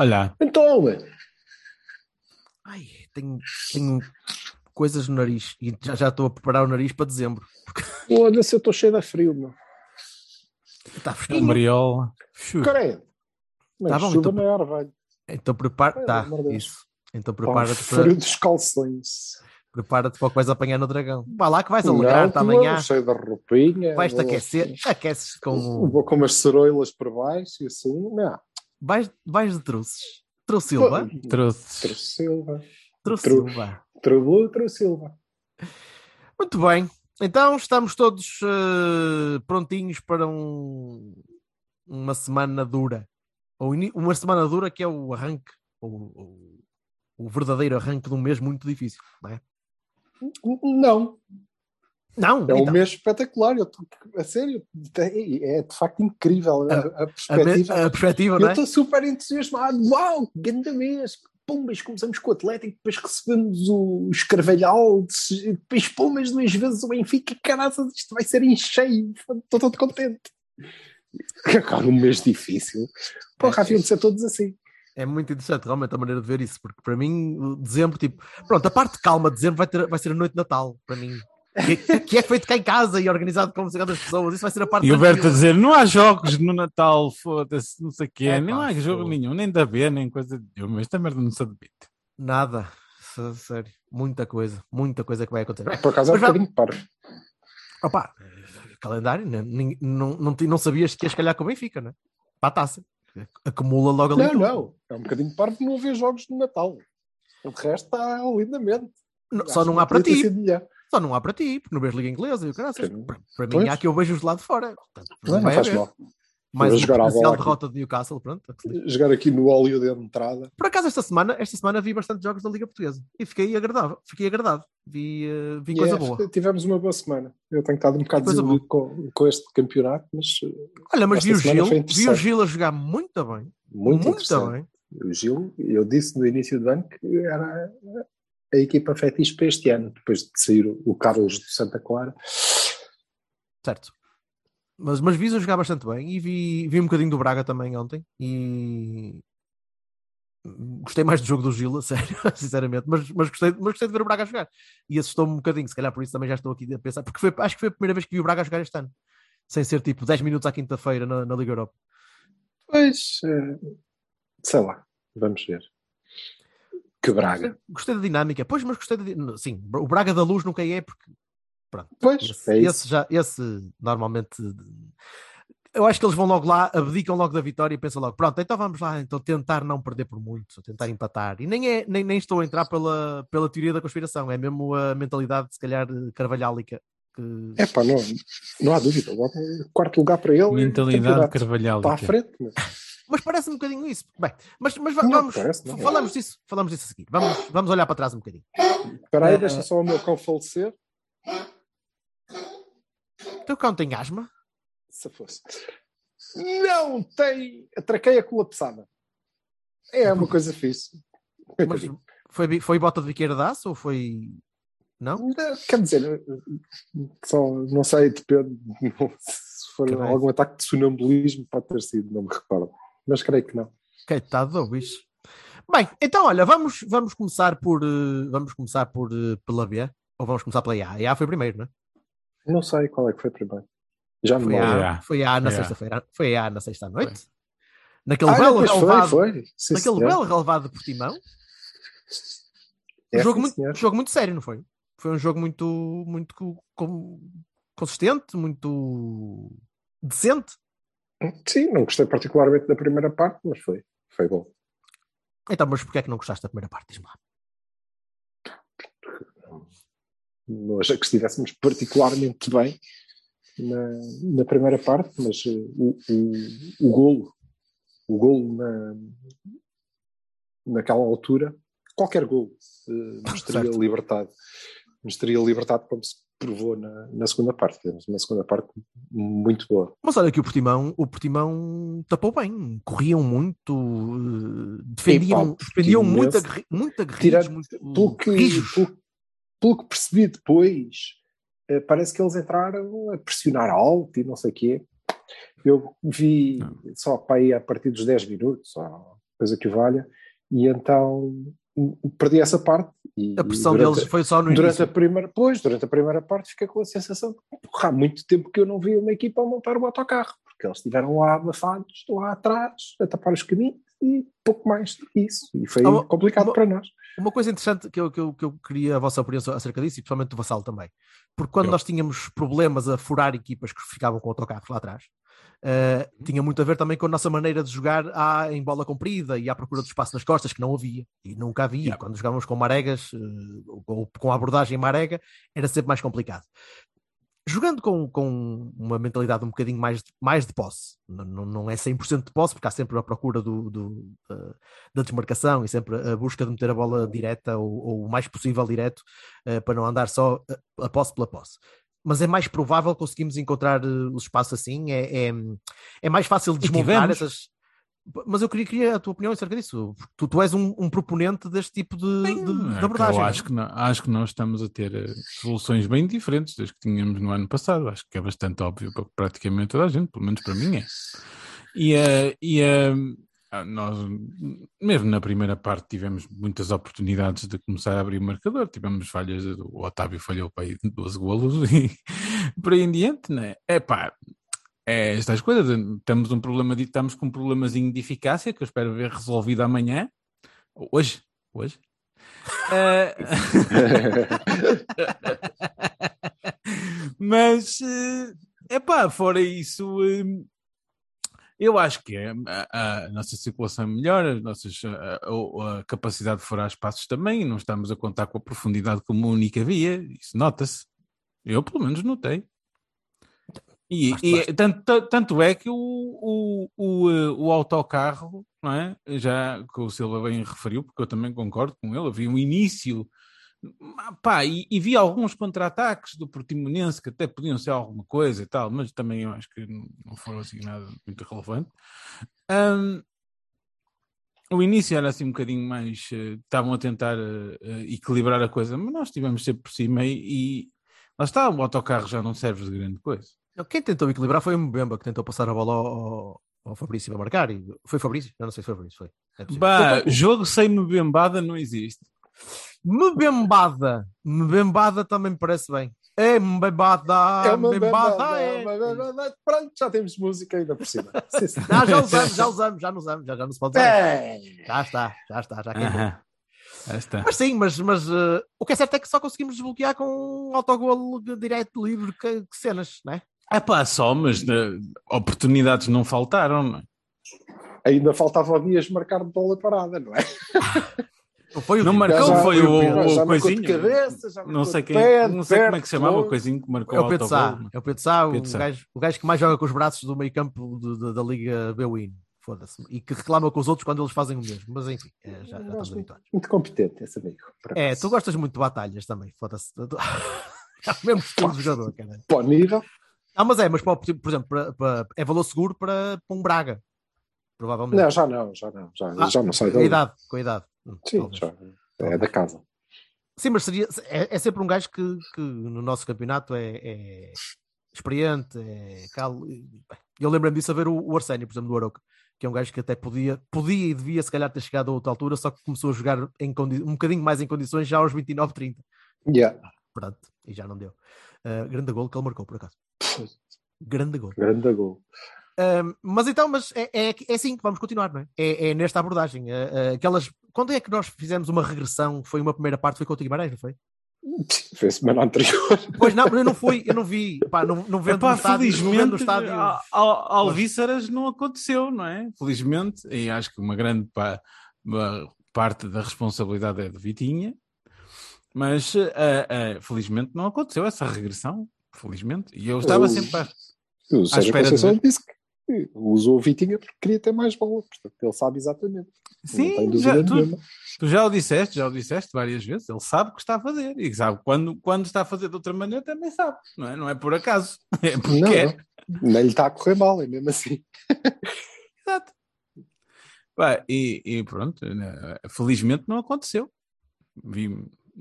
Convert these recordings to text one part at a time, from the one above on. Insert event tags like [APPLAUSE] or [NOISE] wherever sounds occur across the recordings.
Olha, Então, ué, Ai, tenho, tenho coisas no nariz e já, já estou a preparar o nariz para dezembro. foda-se, eu estou cheio de frio, meu. Está fresquinho. Mariola. Mas Tá bom, chuva então- maior, velho. Então prepara. Tá, Deus. isso. Então prepara-te frio para, dos calções. prepara para o que vais apanhar no dragão. Vá lá que vais alegrar-te Não, amanhã. Cheio de roupinha. Vais-te vou- aquecer. Aqueces com. Vou com umas ceroilas por baixo e assim. Não. Vais, vais de truces. Trusilva. Trouxe. Tro Silva. Trusilva. Trobu, Tro Silva. Muito bem. Então estamos todos eh, prontinhos para um- uma semana dura. Ou uma semana dura que é o arranque, o, o- o verdadeiro arranque de um mês muito difícil. Não, é? Não, não é um então, mês espetacular. Eu tô, a sério, é, é de facto incrível a, a a, perspectiva. a perspectiva, Eu não é? estou super entusiasmado. Uau, grande mês. Pumas, começamos com o Atlético, depois recebemos o Escarvalhal, depois Pumas duas vezes o Benfica. Caraças, isto vai ser em cheio. Estou todo contente. Agora um mês difícil. Porra, haviam de ser todos assim. É muito interessante realmente a maneira de ver isso, porque para mim, o dezembro, tipo, pronto, a parte calma de dezembro vai, ter, vai ser a noite de Natal, para mim. Que, que é feito cá em casa e organizado com 50 pessoas, isso vai ser a parte E o Berto a dizer: não há jogos no Natal, foda-se, não sei o quê, É, não pá, há jogo foda. nenhum, nem da B, nem coisa nenhuma. Esta merda não se admite. Nada, sério, muita coisa, muita coisa que vai acontecer. Por acaso é um Mas bocadinho parvo. Opa, calendário, né? Não, não, ti- não sabias que ias calhar com o Benfica, né? Para a taça. Acumula logo ali. Não, tudo. não. É um bocadinho parvo não haver jogos no Natal. O resto está lindamente. Não, Só não há para ti. Só não há para ti, porque não vês Liga Inglesa e o caraças. Para, para mim há que eu vejo os de lá de fora. Portanto, Não, não vai faz haver. mal. Mais uma potencial derrota de Newcastle, pronto. Jogar aqui no óleo de entrada. Por acaso esta semana, esta semana vi bastante jogos da Liga Portuguesa e fiquei agradável, fiquei agradado. Vi, eh, vi coisa Yeah, boa. Tivemos uma boa semana. Eu tenho estado um bocado desiludido com, com este campeonato, mas uh, Olha, mas vi o Gil, vi o. Gil a jogar muito bem. muito, Muito, bem. O Gil, eu disse no início do ano que era a equipa fetiche para este ano, depois de sair o- Carlos de Santa Clara. Certo. Mas, mas vi-o jogar bastante bem e vi, vi um bocadinho do Braga também ontem e gostei mais do jogo do Gil, a [LAUGHS] sério, sinceramente, mas, mas, gostei, mas gostei de ver o Braga jogar e assustou-me um bocadinho, se calhar por isso também já estou aqui a pensar, porque foi, acho que foi a primeira vez que vi o Braga jogar este ano, sem ser tipo 10 minutos à quinta-feira na, na Liga Europa. Pois, uh, sei lá, vamos ver. Que Braga. Gostei da dinâmica, pois, mas gostei da Sim, o Braga da Luz nunca é porque pronto, Pois, esse, é esse já, esse normalmente eu acho que eles vão logo lá, abdicam logo da vitória e pensam logo, pronto, então vamos lá, então tentar não perder por muito, ou tentar empatar. E nem, é, nem, nem estou a entrar pela, pela teoria da conspiração, é mesmo a mentalidade, se calhar, carvalhálica. Que... É pá, não, não há dúvida. Quarto lugar para ele. Mentalidade. Carvalhal. Está à frente. meu. Mas parece um bocadinho isso. Bem, mas, mas Não, vamos, parece, não. falamos disso, falamos disso a seguir. Vamos, vamos olhar para trás um bocadinho. Espera aí, Eh, deixa só o meu cão falecer. O teu cão tem asma? Se fosse. Não tem a traqueia colapsada. É uma coisa fixe. Mas foi, foi bota de biqueira de aço ou foi. Não? Não, Quer dizer, só não sei, depende. [LAUGHS] Se for Caralho. algum ataque de sonambulismo, pode ter sido, não me recordo. Mas creio que não. Coitado do bicho. Bem, então olha, vamos, vamos começar por eh, vamos começar por eh, pela B ou vamos começar pela A? A A foi primeiro, não é? Não sei qual é que foi primeiro. Já me Foi. Foi a, A. foi a na Foi sexta-feira, foi a na sexta à noite. Naquele Ah, belo foi, relevado, foi. Sim, naquele senhor. belo relevado de Portimão. É, um jogo sim, muito, um jogo muito sério, não foi? Foi um jogo muito muito co- com- consistente, muito decente. Sim, não gostei particularmente da primeira parte, mas foi, foi bom. Então, mas porquê é que não gostaste da primeira parte? Diz-me lá. não achei que estivéssemos particularmente bem na, na primeira parte, mas eh, o, o, o golo, o golo na, naquela altura, qualquer golo eh, nos teria libertado, nos teria libertado como se provou na, na segunda parte. Temos uma segunda parte muito boa. Mas olha que o Portimão, o Portimão tapou bem, corriam muito, eh, defendiam, Epá, defendiam muito, agre, muito muito Pelo que, pelo, pelo que percebi depois, eh, parece que eles entraram a pressionar alto e não sei o quê. Eu vi Não. só para aí a partir dos 10 minutos, ou coisa que valha, e então perdi essa parte. E, A pressão durante, deles foi só no durante início. a primeira, pois, durante a primeira parte fiquei com a sensação de porra, há muito tempo que eu não vi uma equipa a montar o autocarro, porque eles estiveram lá abafados, lá atrás, a tapar os caminhos e pouco mais do que isso. E foi Ah, complicado uma- para nós. Uma coisa interessante que eu, que, eu, que eu queria a vossa opinião acerca disso, e principalmente do Vassal também, porque quando Eu. nós tínhamos problemas a furar equipas que ficavam com autocarros lá atrás, eh, tinha muito a ver também com a nossa maneira de jogar à, em bola comprida e à procura do espaço nas costas, que não havia, e nunca havia. Yeah. Quando jogávamos com maregas, eh, ou com a abordagem em marega, era sempre mais complicado. Jogando com, com uma mentalidade um bocadinho mais, de- mais de posse, não, não- é 100% de posse, porque há sempre a procura do, do, eh, da desmarcação e sempre a busca de meter a bola direta ou, ou o mais possível direto para não andar só a, a posse pela posse. Mas é mais provável conseguirmos encontrar eh, os espaços assim, é, é, é mais fácil de desmontar essas. Mas eu queria, queria a tua opinião acerca disso. Tu, tu és um, um proponente deste tipo de, Sim, de- é de que abordagem. Eu não é? acho que, não, acho que nós estamos a ter eh, soluções bem diferentes das que tínhamos no ano passado. Acho que é bastante óbvio para praticamente toda a gente, pelo menos para mim é. E, eh, e nós, mesmo na primeira parte, tivemos muitas oportunidades de começar a abrir o marcador. Tivemos falhas, o Otávio falhou para aí 12 golos [LAUGHS] e por aí em diante, né? É pá, é estas coisas. Temos um problema, de, estamos com um problemazinho de eficácia que eu espero ver resolvido amanhã. Hoje, hoje. [LAUGHS] [LAUGHS] Eh, Mas, é pá, fora isso, eh, eu acho que é, a, a nossa circulação é melhor, as nossas, a, a- a capacidade de furar espaços também, não estamos a contar com a profundidade como única via, isso nota-se. Eu, pelo menos, notei. E, e tanto, tanto é que o, o, o, eh, o autocarro, não é? Já que o Silva bem referiu, porque eu também concordo com ele, havia um início Pá, e, e vi alguns contra-ataques do Portimonense que até podiam ser alguma coisa e tal, mas também eu acho que não foram assim nada muito relevante. Ahm, o início era assim um bocadinho mais. eh, estavam a tentar eh, eh, equilibrar a coisa, mas nós estivemos sempre por cima e, e lá está, o autocarro já não serve de grande coisa. Quem tentou equilibrar foi o Mbemba, que tentou passar a bola ao, ao- Fabrício para marcar. E... Foi Fabrício? Eu não sei se foi Fabrício. Foi. É. Bah, jogo sem mebembada não existe. Mbembada. Mbembada também me parece bem. É Mbembada. É Mbembada é. banda. Pronto, já temos música ainda por cima. [LAUGHS] Sim, sim. [LAUGHS] Ah, já usamos, já usamos, já não usamos, já, já não se pode usar. É. Já está, já está, já queimou. Está. Mas sim, mas, mas eh, o que é certo é que só conseguimos desbloquear com um autogolo de- direto, livre, que, que cenas, não é? É pá, só, mas eh, oportunidades não faltaram, não é? Ainda faltava Dias marcar de bola parada, não é? [LAUGHS] Não foi o Não marcou, Já- foi o, o de coisinho. cabeça, já não sei, quem, pé, não sei como é que se chamava, o coisinho que marcou É o o Pedro Sá, autogol. é o Pedro Sá, o, Pedro Sá. gajo, o gajo que mais joga com os braços do meio campo de- de- da Liga Bwin. Foda-se. E que reclama com os outros quando eles fazem o mesmo. Mas enfim, é, já, já estamos Gosto habituados. Muito competente esse amigo. É, tu gostas muito de batalhas também, foda-se. Tu- [LAUGHS] É o mesmo estilo de jogador, cara. Para o nível, Ah, mas é, mas para, o- por exemplo, para- para- é valor seguro para, para um Braga. Provavelmente. não, já não, já não, já, Ah, já não sai com a dali. idade, com a idade. Hum, Sim, já. É da casa. Sim, mas seria, é, é sempre um gajo que, que no nosso campeonato é, é experiente, é calo. bem, Eu lembro-me disso a ver o, o Arsénio, por exemplo, do Aroca, que é um gajo que até podia, podia e devia se calhar ter chegado a outra altura, só que começou a jogar em um bocadinho mais em condições já aos 29, 30. Yeah. Pronto, e já não deu. Uh, grande gol que ele marcou, por acaso. Grande gol. Grande gol. Um, mas então, mas é, é, é assim que vamos continuar, não é? É, é nesta abordagem. é- é aquelas, quando é que nós fizemos uma regressão? Foi uma primeira parte, foi com o Guimarães, não foi? [LAUGHS] Foi a semana anterior. Pois não, eu não fui, eu não vi. Pá, não, não vendo Epá, estádio, felizmente, estádio. a- a- Alvíceras não aconteceu, não é? Felizmente, e acho que uma grande pa- uma parte da responsabilidade é de Vitinha. Mas eh, eh, felizmente não aconteceu essa regressão. Felizmente. E eu estava o- sempre a... O Sérgio espera de Conceição ver. disse que usou o Vitinha porque queria ter mais bola. Portanto, ele sabe exatamente. Sim, já, tu, tu já o disseste, já o disseste várias vezes. Ele sabe o que está a fazer. E sabe quando, quando está a fazer de outra maneira também sabe. Não é, não é por acaso. [LAUGHS] É porque Não, não. Nem lhe está a correr mal, é mesmo assim. [LAUGHS] Exato. E, e pronto, né, felizmente não aconteceu. Vi,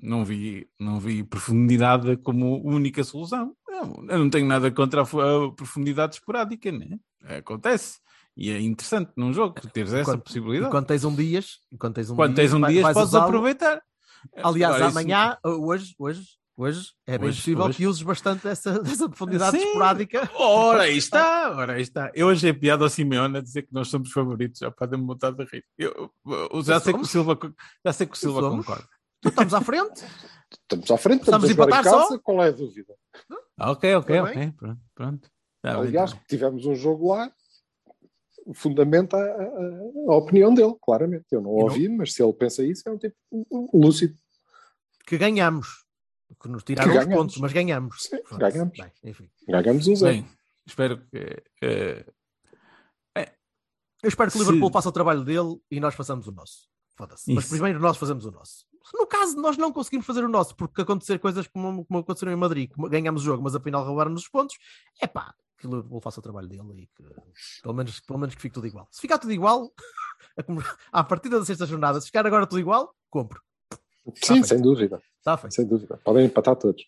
não, vi, não vi profundidade como única solução. Eu, eu não tenho nada contra a, a profundidade esporádica, né? Acontece. E é interessante num jogo teres essa Quando- E possibilidade. quando tens um dias, quando tens um Quando tens um vai- dia, vais podes aproveitar. Aliás, Agora, isso- amanhã, hoje, hoje, hoje, é bem Hoje, possível hoje. que uses bastante essa, [LAUGHS] essa profundidade Sim. esporádica. Ora, aí está, ora, aí está. Eu achei piada ao Simeone a dizer que nós somos favoritos, já podem-me botar de rir. Eu, eu já, sei que o. Silva, já sei que o Silva concorda. Estamos à frente. Estamos à frente, Estamos estamos, a jogar em casa, só? qual é a dúvida? Ah, ok, ok, bem? ok. Pronto, pronto. Tá bem, Aliás, tá bem. tivemos um jogo lá, fundamenta a, a- a opinião dele, claramente. Eu não E não- ouvi, mas se ele pensa isso, é um tipo lúcido. Que ganhamos. Que nos tiraram Que os pontos, mas ganhamos. Sim, ganhamos. Bem, enfim. Ganhamos um zero. Bem, espero que. eh, Eu espero que o Se- Liverpool faça o trabalho dele e nós façamos o nosso. Foda-se. Mas primeiro nós fazemos o nosso. No caso nós não conseguimos fazer o nosso, porque acontecer coisas como, como aconteceram em Madrid, que ganhamos o jogo, mas afinal roubaram-nos os pontos, é pá, que o Liverpool faça o trabalho dele e que pelo menos, pelo menos que fique tudo igual. Se ficar tudo igual, a [LAUGHS] como- à partida da sexta jornada, se ficar agora tudo igual, compro. Sim, sem dúvida. Está feito. Sem dúvida. Podem empatar todos.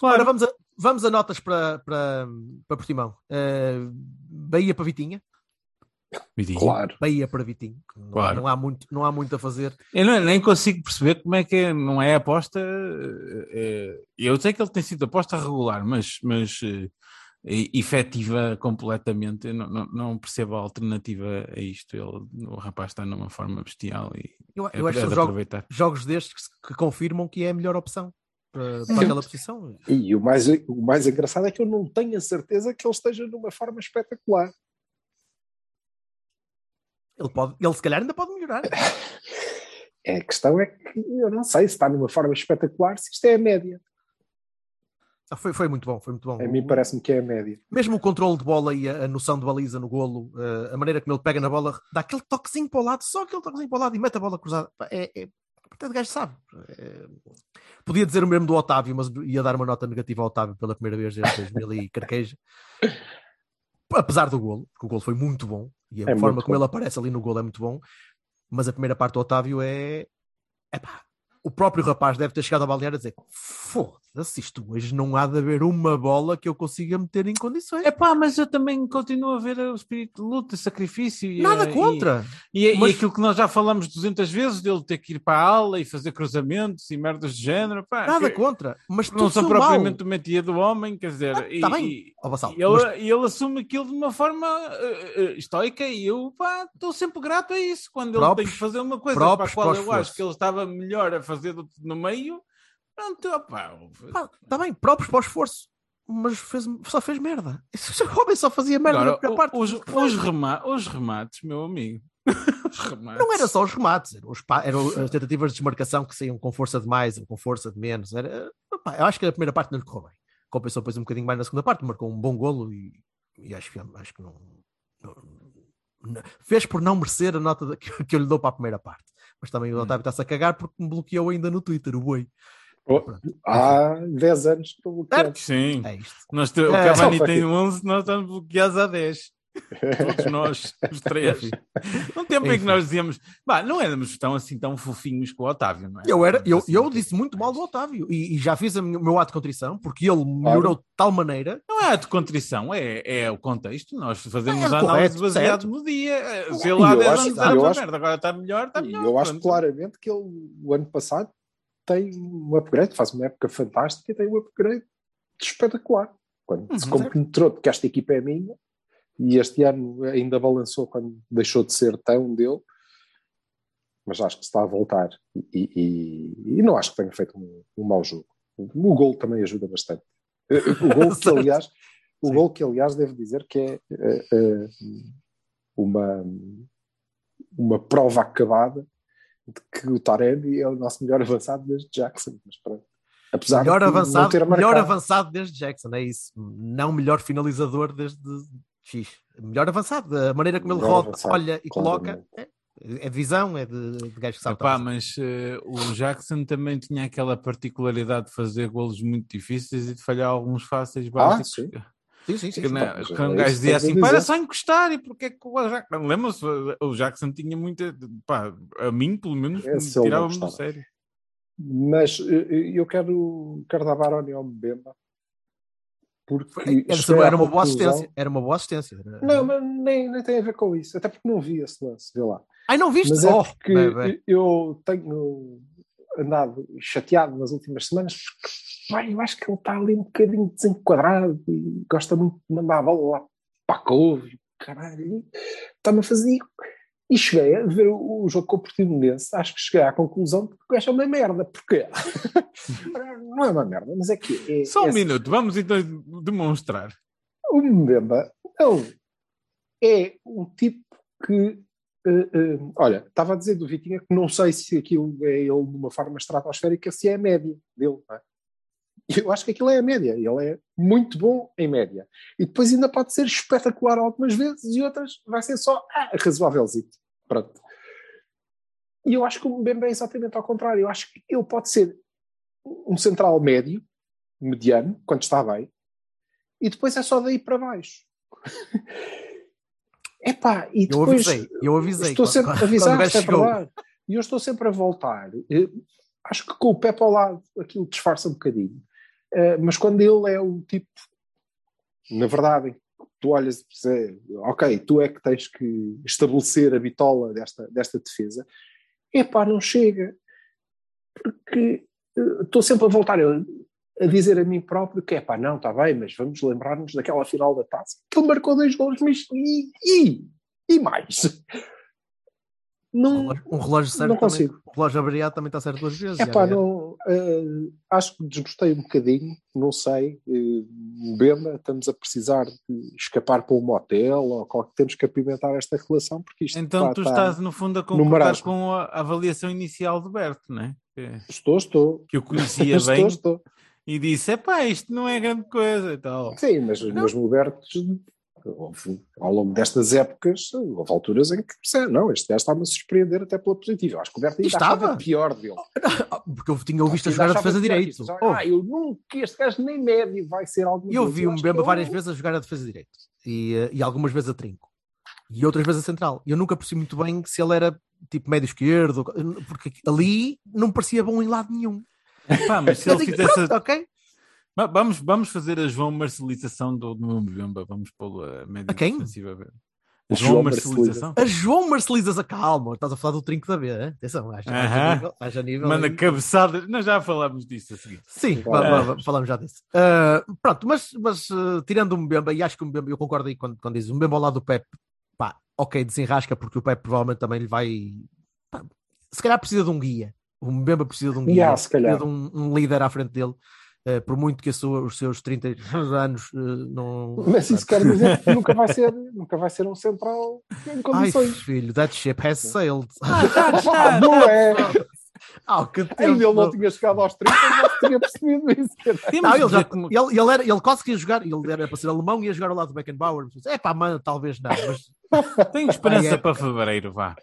Ora, vamos a, vamos a notas para, para, para Portimão. Eh, Bahia para Vitinha. Vitinho. Claro. Bahia para Vitinho. Não, Claro. não, há muito, não há muito a fazer. Eu não- nem consigo perceber como é que é- não é aposta. eh, eu sei que ele tem sido aposta regular, mas, mas e- efetiva completamente. Eu não, não, não percebo a alternativa a isto. Ele, o rapaz está numa forma bestial e Eu, é, eu acho é que de são jogos, aproveitar. jogos destes que, que confirmam que é a melhor opção para, para aquela posição. E o mais, o mais engraçado é que eu não tenho a certeza que ele esteja numa forma espetacular. Ele, pode, ele se calhar ainda pode melhorar. [LAUGHS] É, a questão é que eu não sei se está numa forma espetacular, se isto é a média. Ah, Foi, foi muito bom, foi muito bom. A mim parece-me que é a média. Mesmo o controle de bola e a, noção de baliza no golo, eh, a maneira como ele pega na bola, dá aquele toquezinho para o lado, só aquele toquezinho para o lado e mete a bola cruzada. É, é, portanto, o gajo sabe. É, podia dizer o mesmo do Otávio, mas ia dar uma nota negativa ao Otávio pela primeira vez desde 2000 e carqueja. [LAUGHS] Apesar do golo, porque o golo foi muito bom e a É forma como bom. ele aparece ali no golo é muito bom, mas a primeira parte do Otávio é. Epá, o próprio rapaz deve ter chegado a balneário a dizer: foda-se, isto hoje não há de haver uma bola que eu consiga meter em condições. É pá, mas eu também continuo a ver o espírito de luta, sacrifício. E, Nada eh, contra. E, e, Mas- e aquilo que nós já falamos 200 vezes, dele ter que ir para a aula e fazer cruzamentos e merdas de género. Pá, Nada contra. Mas Não são são mal. propriamente o métier do homem, quer dizer. Ah, e, tá bem. e- Ó, Vassal, e ele, mas- e ele assume aquilo de uma forma eh, eh, estoica e eu estou sempre grato a isso. Quando ele tem que fazer uma coisa para a qual eu acho que ele estava melhor a fazer do- no meio, pronto, opá, Pá, tá bem, próprios para o esforço. Mas fez, só fez merda. [LAUGHS] O homem só fazia merda Agora, na primeira o- parte. os, os, rema- os remates, meu amigo. [LAUGHS] Não era só os remates, eram, os eram as tentativas de desmarcação que saíam com força de mais ou com força de menos. Era, opá, eu acho que a primeira parte não lhe correu bem. Compensou depois um bocadinho mais na segunda parte, marcou um bom golo e, e acho, que- acho que não, não- não- Fez por não merecer a nota que, [LAUGHS] que eu lhe dou para a primeira parte. Mas também Hum. o Otávio está-se a cagar porque me bloqueou ainda no Twitter, o boi. Oh. Há 10 anos que estou bloqueado. Sim. É isto. Nós te- o É, Cavani só tem foi- 11, nós estamos bloqueados a 10. Todos nós, os três. Enfim. Num tempo em que Enfim. nós dizíamos, bah, não éramos tão assim tão fofinhos com o Otávio, não é? Eu, era, eu, eu disse muito mal do Otávio e, e já fiz o meu ato de contrição porque ele melhorou de tal maneira. Não é a de contrição, é, é o contexto. Nós fazemos É, a análise certo. no dia. Se ele há eu 10 acho- anos era uma acho- merda, agora está melhor, está melhor. eu acho pronto. claramente que ele, o ano passado, tem um upgrade, faz uma época fantástica e tem um upgrade espetacular. Quando se Uhum, compenetrou de que esta equipa é minha, e este ano ainda balançou quando deixou de ser tão dele, mas acho que está a voltar. E, e- e não acho que tenha feito um, um mau jogo. O gol também ajuda bastante. Eh, O gol que, [LAUGHS] aliás, o gol que, aliás, devo dizer que é eh, eh, uma, uma prova acabada de que o Taremi é o nosso melhor avançado desde Jackson, mas pronto. Apesar Melhor de avançado, melhor avançado desde Jackson, é isso. Não melhor finalizador desde X. Melhor avançado, a maneira como ele Melhor roda, avançado, olha e coloca. É, é de visão, é de, de gajo que sabe. Epá, fazer. mas eh, o Jackson também tinha aquela particularidade de fazer golos muito difíceis e de falhar alguns fáceis básicos. sim. Sim, sim, sim. Que, sim. né, que é um isso gajo dizia assim: para só encostar, e porque é que o Jackson. Lembram-se? O Jackson tinha muita. Pá, a mim, pelo menos, É, tirava-me do sério. Mas eh, eu quero, quero dar baroni ao Mbemba porque cheguei à era uma boa assistência. Era uma boa assistência. Era- Não, mas nem, nem tem a ver com isso, até porque não vi esse lance, vê lá. Ai, não viste? Mas é Oh, porque bem, bem. eu tenho andado chateado nas últimas semanas, porque pá, eu acho que ele está ali um bocadinho desenquadrado e gosta muito de mandar a bola lá para a couve, caralho, está-me a fazer. E cheguei a ver o, o jogo com o Portimonense, acho que cheguei à conclusão de que gajo é uma merda. Porquê? [LAUGHS] não é uma merda, mas é que. É, Só um é minuto, vamos então demonstrar. o Mbemba não é um tipo que. eh, eh, olha, estava a dizer do Vitinha que não sei se aquilo é ele de uma forma estratosférica, se é a média dele. não é? Eu acho que aquilo é a média. Ele é muito bom em média. E depois ainda pode ser espetacular algumas vezes e outras vai ser só ah, razoávelzito. Pronto. E eu acho que o Mbemba é exatamente ao contrário. Eu acho que ele pode ser um central médio, mediano, quando está bem, e depois é só daí para baixo. [LAUGHS] Epá, e Eu depois avisei, eu avisei. estou quando- sempre quando a o avisar. E eu estou sempre a voltar. Eh, Acho que com o Pepe ao lado aquilo disfarça um bocadinho. Eh, mas quando ele é o tipo, na verdade, tu olhas e dizes, ok, tu é que tens que estabelecer a bitola desta, desta defesa, epá, não chega. Porque eh, estou sempre a voltar a, dizer a mim próprio que, epá, não, está bem, mas vamos lembrar-nos daquela final da taça, que ele marcou dois gols, mas e, e, e mais? Um Não, relógio- Um relógio certo não também. consigo. O relógio avariado também está certo duas vezes. É já, pá, já. não, eh, acho que desgostei um bocadinho, não sei. Uh, Bema, estamos a precisar de escapar para um motel ou qual- temos que apimentar esta relação porque isto Então pá, tu tá- estás, no fundo, a concordar com a avaliação inicial do Berto, não é? Que, Estou, estou. que eu conhecia [LAUGHS] estou, bem estou. e disse: epá, isto não é grande coisa e tal. Sim, mas mesmo o Berto, houve- ao longo destas épocas, houve alturas em que não, este gajo está-me a surpreender até pela positiva. Eu acho que o Berto ainda Estava. achava pior dele. Ah, Porque eu tinha visto a jogar a defesa direito. Oh, Ah, eu nunca, este gajo nem médio vai ser algum eu vi o Mbemba que várias vezes a jogar a defesa direito e, eh, e algumas vezes a trinco e outras vezes a central. Eu nunca percebi muito bem se ele era tipo médio esquerdo, porque ali não parecia bom em lado nenhum. Pá, mas se ele [LAUGHS] fizesse. pronto, ok. Va- Vamos, vamos fazer a João Marcelização do, do Mbemba. Vamos pô-lo a média A quem? defensiva. a ver. A João João Marcelização. A João Marcelizas a calma, estás a falar do trinco da B, hein? atenção, haja, haja Aham. nível, haja nível Manda aí. cabeçada. Nós já falámos disso a seguir. Sim, va- falamos já disso. Ah, pronto, mas, mas ah, tirando o Mbemba, e acho que o Mbemba, eu concordo aí quando, quando diz o Mbemba ao lado do Pep, pá, ok, desenrasca, porque o Pep provavelmente também lhe vai. pá, se calhar precisa de um guia. O Mbemba precisa de um guia, Yeah, se calhar. precisa de um, um líder à frente dele. Ah, por muito que a sua- os seus 30 [LAUGHS] anos ah, não. Mas isso quer dizer [LAUGHS] que nunca vai ser, nunca vai ser um central em Ai, condições. filho, that ship has sailed. Ah, [LAUGHS] não é! Ah, que tempo. Ainda ele não tinha chegado aos 30, já se tinha percebido isso. Não, ele, já, ele, ele, era, ele quase que ia jogar, ele era para ser alemão e ia jogar ao lado do Beckenbauer. É pá, mano, talvez não, mas Tenho esperança Ai, é. para fevereiro, vá.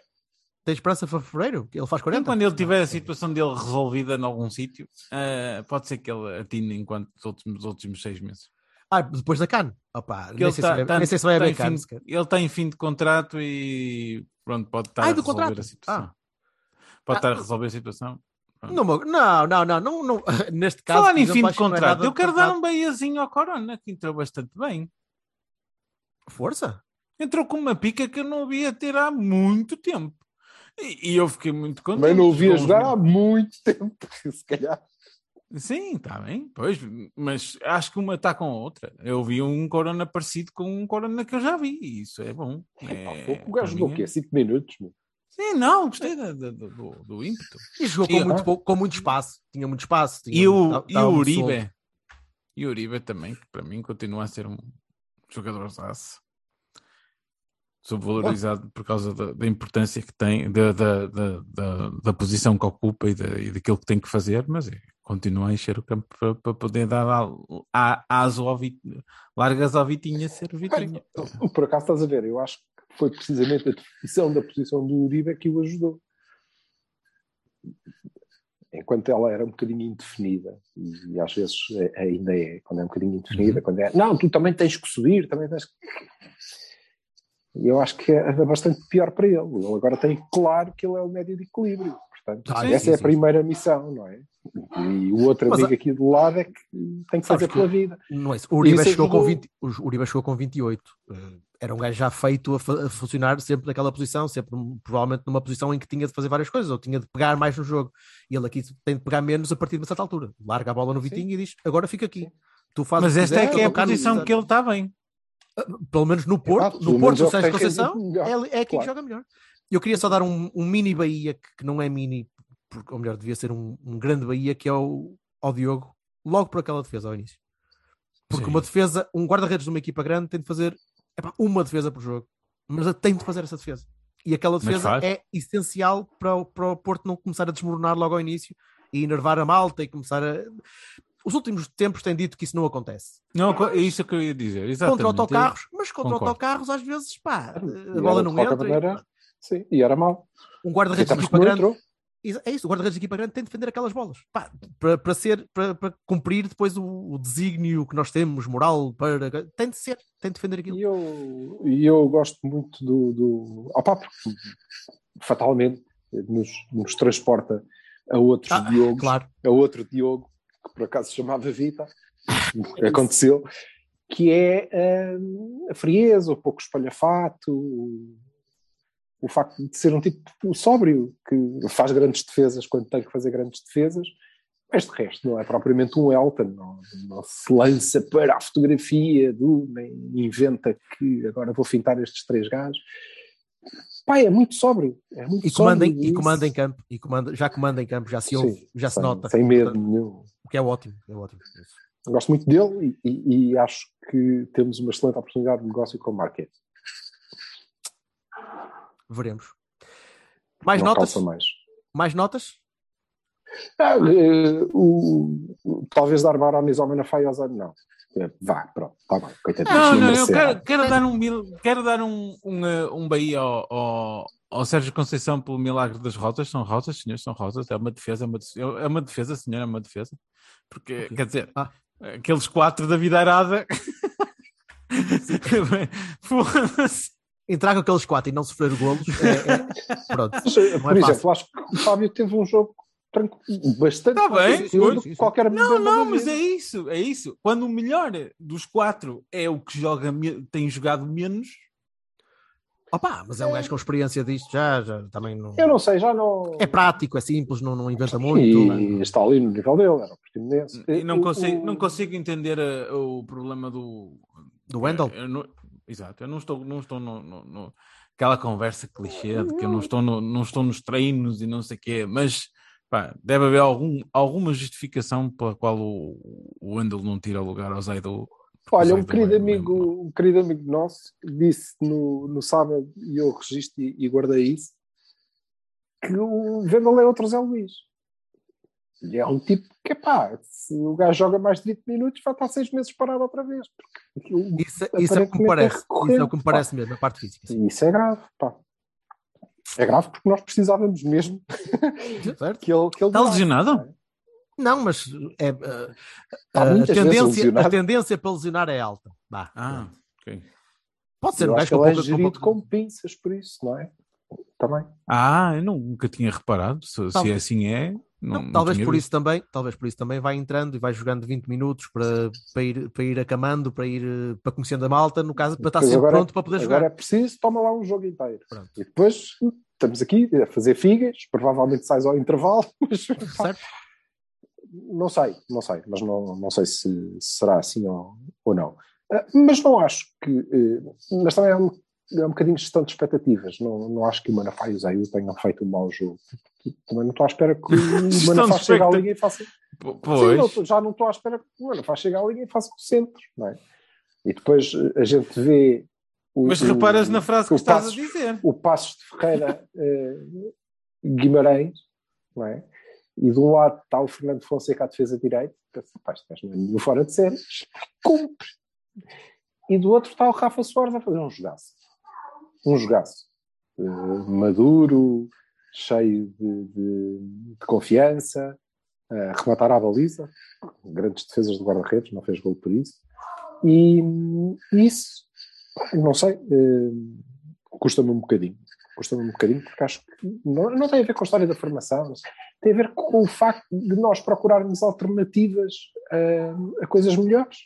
Tem esperança para fevereiro? Ele faz E 40? quando ele tiver a situação dele resolvida em algum sítio, eh, pode ser que ele atine enquanto os últimos, os últimos seis meses. Ah, depois da CAN. Opa, nem, sei tá- se vai, tá- nem sei se vai tá haver em CAN. Ele está em fim de contrato e pronto, pode estar Ai, a resolver contrato? a situação. Ah. Pode Ah, estar a resolver a situação. Não, não, não, não, não, não. [LAUGHS] Neste caso. Falar em fim de é contrato, eu quero dar um beiazinho ao Corona, que entrou bastante bem. Força? Entrou com uma pica que eu não via ter há muito tempo. E, e eu fiquei muito contente. Também não o via Com os jogar meus- há muito [LAUGHS] tempo, se calhar. Sim, está bem, pois, mas acho que uma está com a outra. Eu vi um Corona parecido com um Corona que eu já vi, e isso é bom. É, o gajo jogou o quê? é- 5 minutos? meu? Sim, não, gostei do, do, do ímpeto. E jogou com, E- muito, pouco- com muito espaço. Tinha muito espaço. Tinha E o, e o Uribe, solto. e o Uribe também, que para mim continua a ser um jogador aço. Subvalorizado por causa da, da importância que tem, da, da, da, da, posição que ocupa e, da, e daquilo que tem que fazer, mas é, continua a encher o campo para, para poder dar a, a, aso ao largas ao Vitinha ser o Vitinha. Por acaso estás a ver, eu acho que foi precisamente a definição da posição do Uribe que o ajudou. Enquanto ela era um bocadinho indefinida, e às vezes é- ainda é, quando é um bocadinho indefinida, quando é, não, tu também tens que subir, também tens que. E eu acho que é bastante pior para ele. Ele agora tem claro que ele é o médio de equilíbrio. Portanto, Ah, essa sim, é a sim, primeira missão, não é? E o outro Mas amigo aqui do lado é que tem que fazer pela vida. Não é isso. O Uribe, Isso chegou com ajudou. 20, o Uribe chegou com 28. Eh, Era um gajo já feito a, a funcionar sempre naquela posição, sempre provavelmente numa posição em que tinha de fazer várias coisas, ou tinha de pegar mais no jogo. E ele aqui tem de pegar menos a partir de uma certa altura. Larga a bola no Vitinho e diz: agora fica aqui. Tu fazes Mas esta é quiseres, que é a posição quiser." que ele está bem. Pelo menos no Porto, Exato, no Porto, é o Sérgio tem Conceição é, é quem Claro. joga melhor. Eu queria só dar um, um mini Bahia, que, que não é mini, porque, ou melhor, devia ser um, um grande Bahia, que é o, ao Diogo, logo por aquela defesa ao início. Porque Sim. uma defesa, um guarda-redes de uma equipa grande tem de fazer epá, uma defesa por jogo, mas tem de fazer essa defesa. E aquela defesa é essencial para o, para o Porto não começar a desmoronar logo ao início e enervar a malta e começar a. Os últimos tempos têm dito que isso não acontece. Não, é isso que eu ia dizer. Exatamente. Contra autocarros, mas contra Concordo. autocarros, às vezes, pá, E a era, bola não entra. e- maneira, sim, e era mau. um guarda-redes de equipa grande. entrou. É isso, o guarda-redes de equipa grande tem de defender aquelas bolas. Pá, para, para ser, para, para cumprir depois o, o desígnio que nós temos, moral, para. Tem de ser, tem de defender aquilo. E eu, e eu gosto muito do. do opa, porque fatalmente nos, nos transporta a outros Ah, Diogos, Claro. a outro Diogo, que por acaso se chamava Vita, [LAUGHS] aconteceu, que é hum, a frieza, o pouco espalhafato, o, o facto de ser um tipo sóbrio, que faz grandes defesas quando tem que fazer grandes defesas, mas de resto não é propriamente um Elton, não, não se lança para a fotografia do, nem inventa que agora vou fintar estes três gajos. Pai, é muito sóbrio. É muito E comanda, em- sóbrio, e isso- comanda em campo, e comanda, já comanda em campo, já se ouve, Sim, já se sem, nota. Sem medo Portanto, nenhum. O que é ótimo, é ótimo. Isso. Gosto muito dele e, e- e acho que temos uma excelente oportunidade de negócio com o Marquete. Veremos. Mais Não notas? mais. Mais notas? Ah, eh, o, talvez dar e ao Zano, não. Vá, pronto, está bem. Coitadinho. Não, não, eu quero, quero dar um, mil- quero dar um, um, eh, um Bahia ao, ao, ao Sérgio Conceição pelo milagre das rotas. São rotas, senhores, são rotas. É uma defesa, é uma defesa, é uma defesa senhor, é uma defesa. Porque, Ok. quer dizer, Ah. aqueles quatro da vida arada. [LAUGHS] [LAUGHS] Foda-se. Entrar com aqueles quatro e não sofrer golos é, é- pronto. Mas, eh, Não Por é exemplo, fácil. acho que o Fábio teve um jogo bastante Tá bem, sim. qualquer Não, não, mas é isso, é isso. Quando o melhor dos quatro é o que joga, tem jogado menos, Opa, mas é um gajo com experiência disto, já, já também não. Eu não sei, já não. É prático, é simples, não, não inventa muito. E está ali no nível dele, era o Portimonense. e não O- consigo, o- não consigo entender eh, o problema do, Do Wendel? Eu não- exato, eu não estou, não estou no, no- no- aquela conversa clichê de que eu não estou, no- não estou nos treinos e não sei o quê, mas pá, deve haver algum, alguma justificação pela qual o, o Wendel não tira lugar ao Zaidu. Olha, um Zaidu querido, é amigo, um querido amigo nosso disse no, no sábado, e eu registro e, e guardei isso, que o Vendel é outro Zé Luís. E é um tipo que, pá, se o gajo joga mais de 20 minutos, vai estar seis meses parado outra vez. Porque aquilo- Isso, isso é o que me é parece. Isso é o que me parece mesmo, a parte física. sim. Isso é grave, pá. É grave porque nós precisávamos mesmo [LAUGHS] Certo? que ele. Que ele Está lesionado? não é? Não, mas é, uh, a, tendência, a tendência para lesionar é alta. Vá, Ah, ok. Pode ser Eu um acho que ele é gerido com pinças por isso, não é? Também. Ah, eu nunca tinha reparado. Se, se assim é, não, Não, talvez por isso também, talvez por isso também vai entrando e vai jogando 20 minutos para, para, ir, para ir acamando, para ir eh, para conhecendo a malta, no caso, para estar sempre agora- pronto para poder Agora é jogar. preciso, toma lá um jogo inteiro. Pronto. E depois estamos aqui a fazer figas, provavelmente sais ao intervalo, [LAUGHS] mas não sei, não sei, mas não, não sei se, se será assim ou, ou não. Ah, Mas não acho que. eh, Mas também é um, é um bocadinho gestão de expectativas. Não, não acho que o Manafá e o Zayu tenham feito um mau jogo. Também não estou à espera que o [LAUGHS] de Manafá chegue à linha e faça. P- Sim, Pois. não, já não estou à espera que o Manafá chegue à linha e faça o centro, não é? E depois eh, a gente vê o- Mas o- reparas na frase que o estás Passos- a dizer. O Passos de Ferreira eh, Guimarães, não é? E de um lado está o Fernando Fonseca à defesa direita, não é nenhum fora de série, cumpre. E do outro está o Rafa Soares a fazer um jogaço. Um jogaço. Eh, maduro, cheio de, de- de confiança, a rematar à baliza, grandes defesas de guarda-redes, não fez gol por isso. E isso, não sei, eh, custa-me um bocadinho. Custa-me um bocadinho porque acho que não, não tem a ver com a história da formação, tem a ver com o facto de nós procurarmos alternativas a, a coisas melhores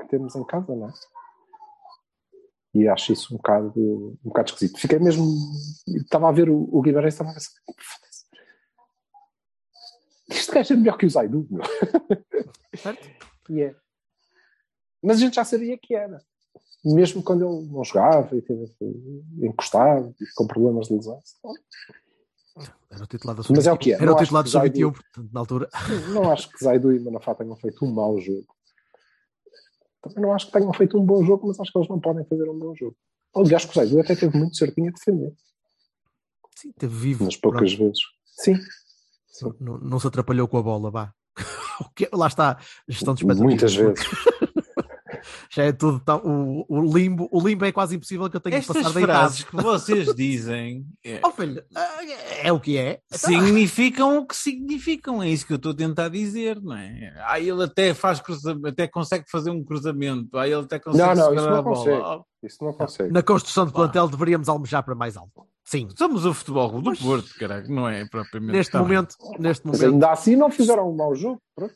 que temos em casa, não é? E acho isso um bocado, um bocado esquisito. Fiquei mesmo. Estava a ver o, o Guimarães, estava a pensar. "Foda-se. Este gajo é melhor que o Zaidu, meu. Certo? [LAUGHS] E é. Mas a gente já sabia que era. Mesmo quando ele não jogava e teve encostado e com problemas de lesões. Era o titular da Mas é o que é. Era Não o titular do Zaidu- Sub-21, portanto, na altura. Não acho que Zaidu e Manafá tenham feito um mau jogo. Também não acho que tenham feito um bom jogo, mas acho que eles não podem fazer um bom jogo. Aliás, o Zaidu até teve muito certinho a defender. Sim, teve vivo. Nas poucas Pronto. vezes. Sim. Não, não- não se atrapalhou com a bola, vá. [LAUGHS] Que- Lá está, gestão de expectativas. Muitas vezes. [LAUGHS] Já é tudo tão. O, o limbo, o limbo é quase impossível que eu tenha que Estas passar deitado. frases que vocês [LAUGHS] dizem é, Oh, filho, ah, é o que é. significam o que significam. É isso que eu estou a tentar dizer, não é? Ah, ele até faz cruzamento, até consegue fazer um cruzamento. Ah, ele até consegue Não, não, segurar isso não a bola. consegue. Isso não consegue. Na construção de plantel deveríamos almejar para mais alto. Sim. somos o futebol do Porto, caralho, não é propriamente. Neste bem. momento, neste Mas momento, ainda assim não fizeram um mau jogo. Pronto.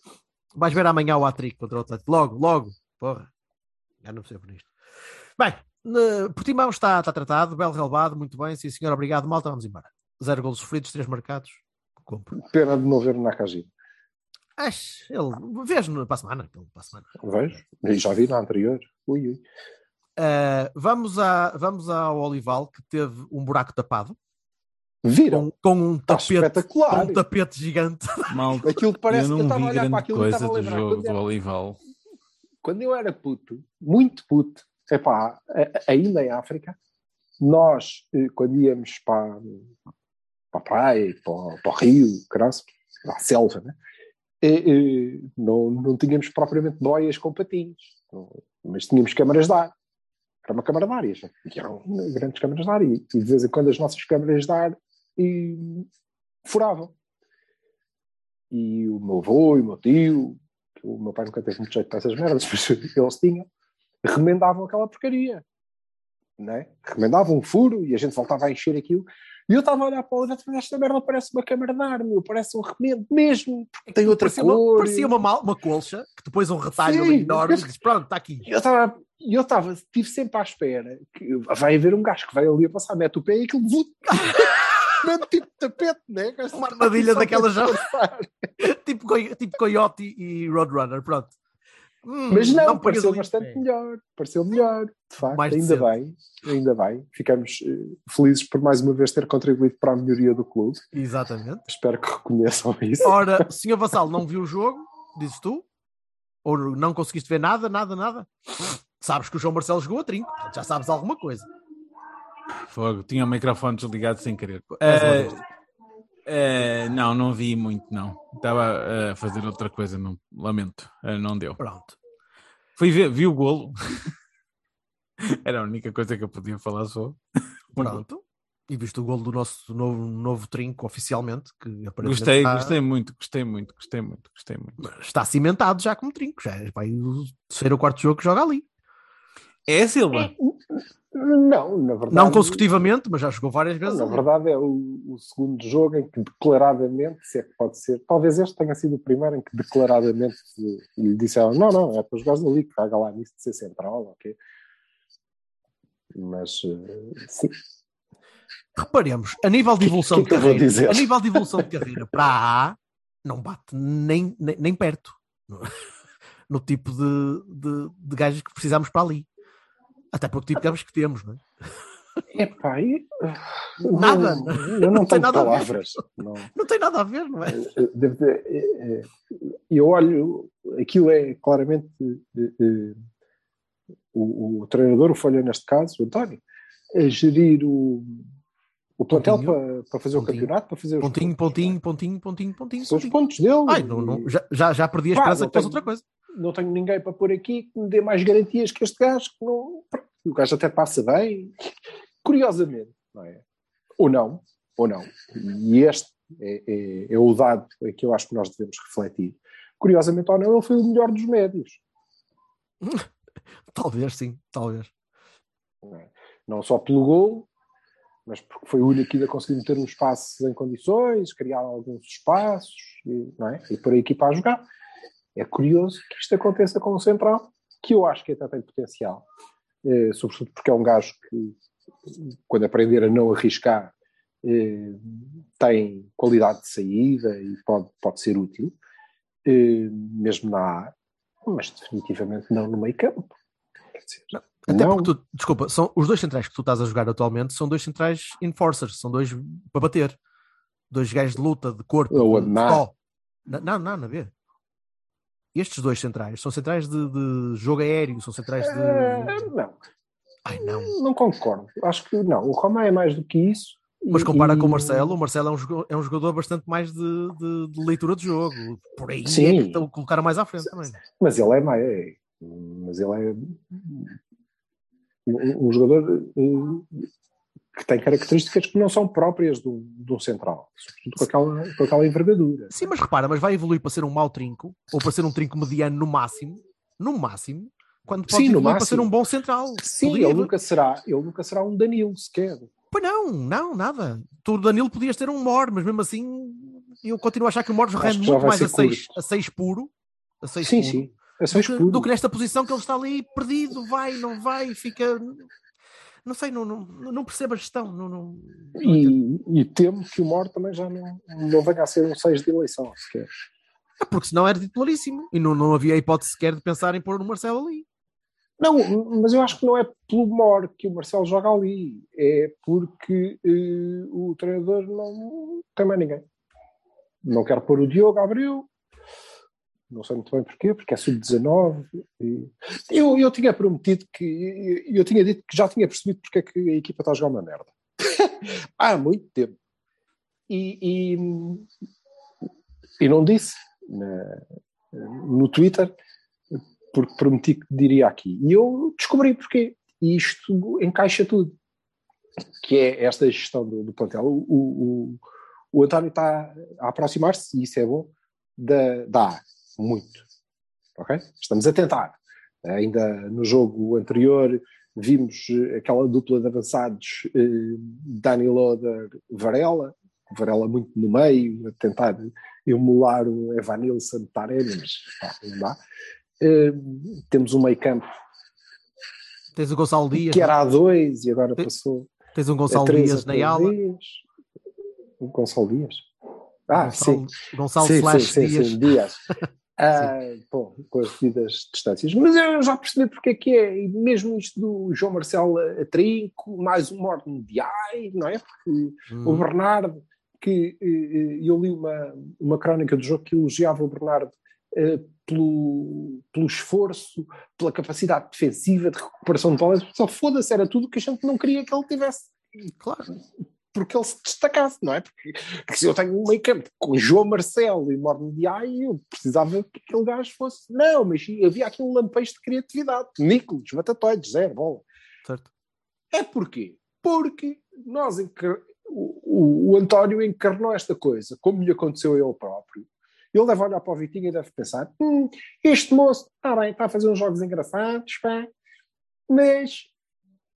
vais ver amanhã o Atric contra o Atlético. Logo, logo. Porra. Já não percebo nisto. Bem, eh, Portimão está, está tratado, belo relevado, muito bem. Sim, senhor, obrigado. Malta, vamos embora. Zero golos sofridos, três marcados. Compro. Pena de não ver o Nakajima. Acho, ele, vejo no- para a semana. Para a semana. Vejo. E já vi na anterior. Ui, ui. Eh, vamos, a, vamos ao Olival, que teve um buraco tapado, Viram? com, com um Está tapete, com um tapete gigante. Malta, Aquilo parece eu eu não estava a vi olhar para aquilo e coisa estava a do jogo do era- Olival. Quando eu era puto, muito puto, epá, ainda em África, nós, eh, quando íamos para, para a praia, para, para o rio, para a selva, né? Eh, eh, não, não tínhamos propriamente boias com patins, mas tínhamos câmaras de ar. Era uma câmara de ar, e e eram grandes câmaras de ar, e, e de vez em quando as nossas câmaras de ar e, furavam. E o meu avô e o meu tio, o meu pai nunca teve muito jeito para essas merdas, mas [LAUGHS] eles tinham, remendavam aquela porcaria. Né? Remendavam um furo e a gente voltava a encher aquilo. E eu estava a olhar para o lado e esta merda parece uma câmara de ar, meu, parece um remendo mesmo, tem outra parecia cor. Uma, parecia uma, mal- uma colcha, que depois um retalho Sim, enorme, mas- e diz, pronto, está aqui. Eu estava, eu estava, estive sempre à espera que vai haver um gajo que vai ali a passar, mete o pé e aquilo [LAUGHS] Mesmo tipo de tapete, né? Uma armadilha daquelas para já. [LAUGHS] tipo, tipo Coyote e Roadrunner, pronto. Hum, Mas não, ponhas pareceu bastante pé. melhor. Pareceu melhor, de facto. Mais ainda bem, ainda bem. Ficamos eh, felizes por mais uma vez ter contribuído para a melhoria do clube. Exatamente. Espero que reconheçam isso. Ora, senhor Vassal, não viu o jogo? Dizes tu? Ou não conseguiste ver nada, nada, nada? Sabes que o João Marcelo jogou a trinco, já sabes alguma coisa. Fogo, tinha o microfone desligado sem querer. Eh, vez. eh, não, não vi muito, não. Estava a fazer outra coisa, não, lamento. Eh, não deu. Pronto. Fui ver, vi o golo. [LAUGHS] Era a única coisa que eu podia falar sobre. Pronto. E viste o golo do nosso novo, novo trinco oficialmente, que Gostei, está, gostei muito, gostei muito, gostei muito, gostei muito. está cimentado já como trinco. Já é vai, o terceiro ou quarto jogo que joga ali. É Silva. Não, na verdade. Não consecutivamente, mas já jogou várias vezes. Na verdade, é o, o segundo jogo em que declaradamente, se é que pode ser, talvez este tenha sido o primeiro em que declaradamente lhe disseram: não, não, é para gajos ali, que caga lá nisso de ser central, ok? Mas, eh, sim. Reparemos, a nível de evolução que de que vou carreira, a nível de evolução de carreira para a A, não bate nem, nem, nem perto no, [LAUGHS] no tipo de, de, de gajos que precisamos para ali. Até porque tipo de gajos que temos, não é? [LAUGHS] Epá, e, Nada. Não, eu não, Não tenho nada palavras. Não. Não tem nada a ver, não é? Eh, eh, eh, Eu olho, aquilo é claramente o, o o treinador, o Folha neste caso, o António, a gerir o, o plantel para, para fazer o Pontinho. campeonato, para fazer os Pontinho, pontinho, pontinho, pontinho, pontinho. São os pontos dele. Ai, não, não, já, já, perdi a Pá, esperança que tenho- outra coisa. Não tenho ninguém para pôr aqui que me dê mais garantias que este gajo. Que não, o gajo até passa bem. Curiosamente, não é? Ou não, ou não. E este é, é- é o dado que eu acho que nós devemos refletir. Curiosamente ou não, ele foi o melhor dos médios. [LAUGHS] Talvez, sim, talvez. não é? Não só pelo gol, mas porque foi o único que ainda conseguiu meter uns passos em condições, criar alguns espaços, e, não é? e pôr a equipa a jogar. É curioso que isto aconteça com o Central, que eu acho que até tem potencial, eh, sobretudo porque é um gajo que, quando aprender a não arriscar, eh, tem qualidade de saída e pode, pode ser útil, eh, mesmo na A, mas definitivamente não no meio campo. Quer dizer, Até não. porque tu, desculpa, são os dois centrais que tu estás a jogar atualmente são dois centrais enforcers, são dois para bater. Dois gajos de luta, de corpo, Ou de. Na- Não, não, na B. Estes dois centrais são centrais de, de jogo aéreo, são centrais de. Eh, não, Ai não. não concordo. Acho que não. O Roma é mais do que isso. Mas compara e- com o Marcelo, o Marcelo é um jogador, é um jogador bastante mais de, de- de leitura de jogo. Por aí Sim. é que estão a colocar mais à frente também. Mas ele é mais. é- mas ele é um, um jogador eh, que tem características que não são próprias de um central, sobretudo com aquela, com aquela envergadura. Sim, mas repara, mas vai evoluir para ser um mau trinco, ou para ser um trinco mediano no máximo, no máximo, quando pode Sim, no evoluir para ser máximo. um bom central. Sim, Podia- ele nunca será, ele nunca será um Danilo sequer. Pois não, não, nada. Tu, Danilo, podias ter um Mor, mas mesmo assim eu continuo a achar que o Mor rende muito mais a 6 curto. a seis puro. A seis Sim, puro, sim. É do, seis que, puro. do que nesta posição que ele está ali perdido, vai, não vai, fica. Não sei, não, não, não percebo a gestão. Não, não. E, e temo que o Mor também já não, não venha a ser um 6 de eleição sequer. É porque senão era titularíssimo e não, não havia hipótese sequer de pensar em pôr o Marcelo ali. Não, mas eu acho que não é pelo Mor que o Marcelo joga ali, é porque eh, o treinador não tem mais ninguém. Não quer pôr o Diogo Abreu, não sei muito bem porquê, porque é sub-19. e- Eu, eu tinha prometido que, eu tinha dito que já tinha percebido porque é que a equipa está a jogar uma merda. [LAUGHS] Há muito tempo. E, e, e não disse na- no Twitter porque prometi que diria aqui. E eu descobri porquê. E isto encaixa tudo. Que é esta gestão do, do plantel. O, o, o, o António está a aproximar-se, e isso é bom, da, da A. Muito. Ok? Estamos a tentar. Ainda no jogo anterior vimos eh, aquela dupla de avançados eh, Dani Loder Varela, Varela muito no meio, a tentar emular o Evanilson Taremi, mas pá, não dá. Eh, temos um meio campo Tens o Gonçalo Dias, que era a dois e agora Tem- passou tens um Gonçalo três Dias na ala. O Gonçalo Dias? Ah, Gonçalo, sim. Gonçalo sim, slash sim, sim, Dias. sim, Dias. [LAUGHS] Ah, bom, com as devidas distâncias. Mas eu já percebi porque é que é, e mesmo isto do João Marcelo a, trinco, mais um morno de ai, não é? Porque o Hum. Bernardo, que eh, eh, eu li uma, uma crónica do jogo que elogiava o Bernardo eh, pelo, pelo esforço, pela capacidade defensiva de recuperação de bolas, só foda-se, era tudo que a gente não queria que ele tivesse Claro. Porque ele se destacasse, não é? Porque, porque se eu tenho um meio campo com João Marcelo e Morno de Ai, eu precisava que aquele gajo fosse. Não, mas havia aqui um lampejo de criatividade. Nicolas, Matatoides, zero, bola. Certo. É porquê? Porque nós encar... o, o, o António encarnou esta coisa, como lhe aconteceu a ele próprio. Ele deve olhar para o Vitinho e deve pensar: hum, este moço está bem, está a fazer uns jogos engraçados, pá, mas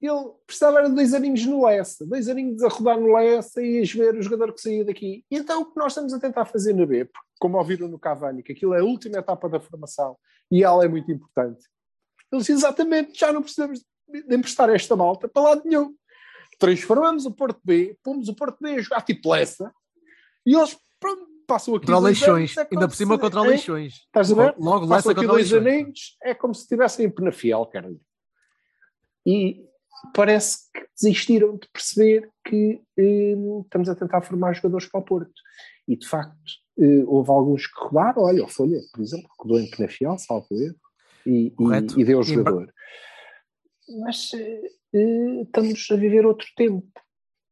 ele precisava de dois aninhos no Lessa, dois aninhos a rodar no Lessa e a ver o jogador que saía daqui. E Então o que nós estamos a tentar fazer na B, como ouviram no Cavani, que aquilo é a última etapa da formação e ela é muito importante. Ele disse exatamente, já não precisamos de emprestar esta malta para lado nenhum. Transformamos o Porto B, pomos o Porto B a jogar tipo Lessa e eles pronto, passam aqui. Contra Leixões, é ainda por cima contra? Leixões. Estás a ver? Logo aqui contra Leixões. aninhos, é como se estivessem em Penafiel, caralho. E parece que desistiram de perceber que hum, estamos a tentar formar jogadores para o Porto. E de facto, eh, houve alguns que rodaram, olha, o Folha, por exemplo, rodou em Penafiel, salvo erro, e, e, e deu o E jogador. mas eh, eh, estamos a viver outro tempo.